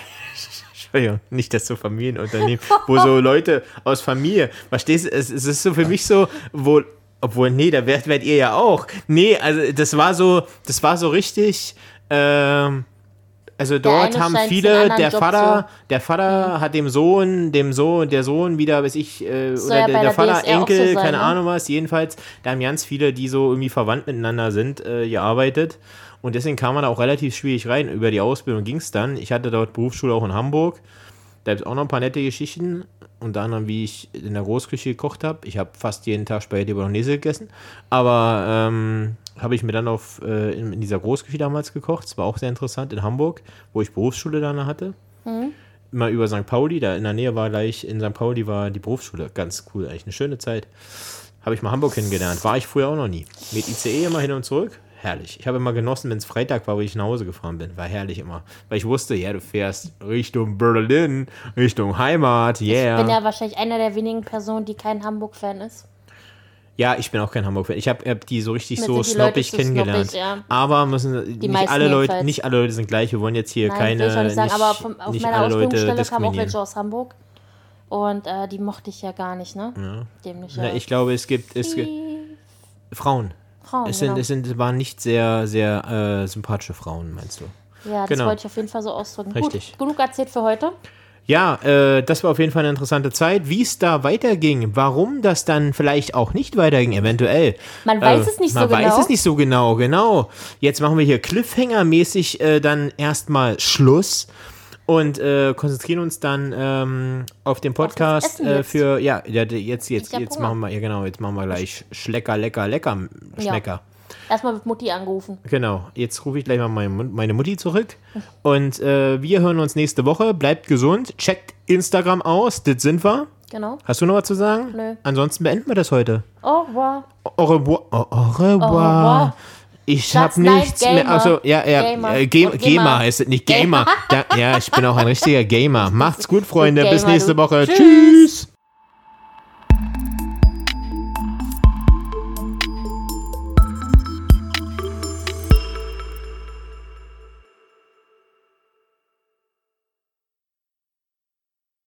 Entschuldigung, nicht das so Familienunternehmen, wo so Leute aus Familie, verstehst du, es, es ist so für mich so, wo, obwohl, nee, da werdet, werdet ihr ja auch. Nee, also das war so, das war so richtig, ähm, also dort haben viele, der Job Vater, der Vater hat dem Sohn, dem Sohn, der Sohn wieder, weiß ich, äh, oder ja der, der Vater, DSR Enkel, so sein, keine ne? Ahnung was, jedenfalls, da haben ganz viele, die so irgendwie verwandt miteinander sind, äh, gearbeitet. Und deswegen kam man da auch relativ schwierig rein. Über die Ausbildung ging es dann. Ich hatte dort Berufsschule auch in Hamburg. Da gibt es auch noch ein paar nette Geschichten. Unter anderem, wie ich in der Großküche gekocht habe. Ich habe fast jeden Tag Spaghetti Bolognese gegessen. Aber ähm, habe ich mir dann auf, äh, in, in dieser Großküche damals gekocht. Das war auch sehr interessant in Hamburg, wo ich Berufsschule dann hatte. Immer über St. Pauli. Da in der Nähe war gleich, in St. Pauli war die Berufsschule. Ganz cool, eigentlich eine schöne Zeit. Habe ich mal Hamburg kennengelernt. War ich früher auch noch nie. Mit ICE immer hin und zurück. Herrlich. Ich habe immer genossen, wenn es Freitag war, wo ich nach Hause gefahren bin. War herrlich immer. Weil ich wusste, ja, du fährst Richtung Berlin, Richtung Heimat, yeah. Ich bin ja wahrscheinlich einer der wenigen Personen, die kein Hamburg-Fan ist. Ja, ich bin auch kein Hamburg-Fan. Ich habe hab die so richtig Mir so die snobbig zu kennengelernt. snobbig, ja. Aber müssen nicht meisten alle Leute, jedenfalls. nicht alle Leute sind gleich. Wir wollen jetzt hier Nein, keine, ich auch nicht sagen, nicht, aber vom, auf nicht meiner Ausbildungsstelle kamen auch welche aus Hamburg. Und äh, die mochte ich ja gar nicht, ne? Dämliche Na, ich glaube, es gibt, es gibt Frauen. Frauen, Es sind, genau. es sind, waren nicht sehr, sehr äh, sympathische Frauen, meinst du? Ja, das genau. wollte ich auf jeden Fall so ausdrücken. Richtig. Gut, genug erzählt für heute. Ja, äh, das war auf jeden Fall eine interessante Zeit. Wie es da weiterging, warum das dann vielleicht auch nicht weiterging, eventuell. Man weiß es nicht man so weiß genau. es nicht so genau, genau. Jetzt machen wir hier Cliffhanger-mäßig äh, dann erstmal Schluss und äh, konzentrieren uns dann ähm, auf den Podcast Essen äh, für, ja, ja, jetzt, jetzt, jetzt Hunger. machen wir, ja genau, jetzt machen wir gleich Schlecker, lecker, lecker, Schmecker. Erstmal wird Mutti angerufen. Genau, jetzt rufe ich gleich mal meine, meine Mutti zurück. Und äh, wir hören uns nächste Woche. Bleibt gesund, checkt Instagram aus, das sind wir. Genau. Hast du noch was zu sagen? Nö. Ansonsten beenden wir das heute. Au revoir. Au revoir. Au au revoir. Ich That's hab nichts mehr. Also, ja, ja, Gamer. äh, Gamer, Gamer Gamer. heißt es nicht Gamer. Ja, ich bin auch ein richtiger Gamer. Macht's gut, Freunde. Bis nächste. Woche. Tschüss. Tschüss.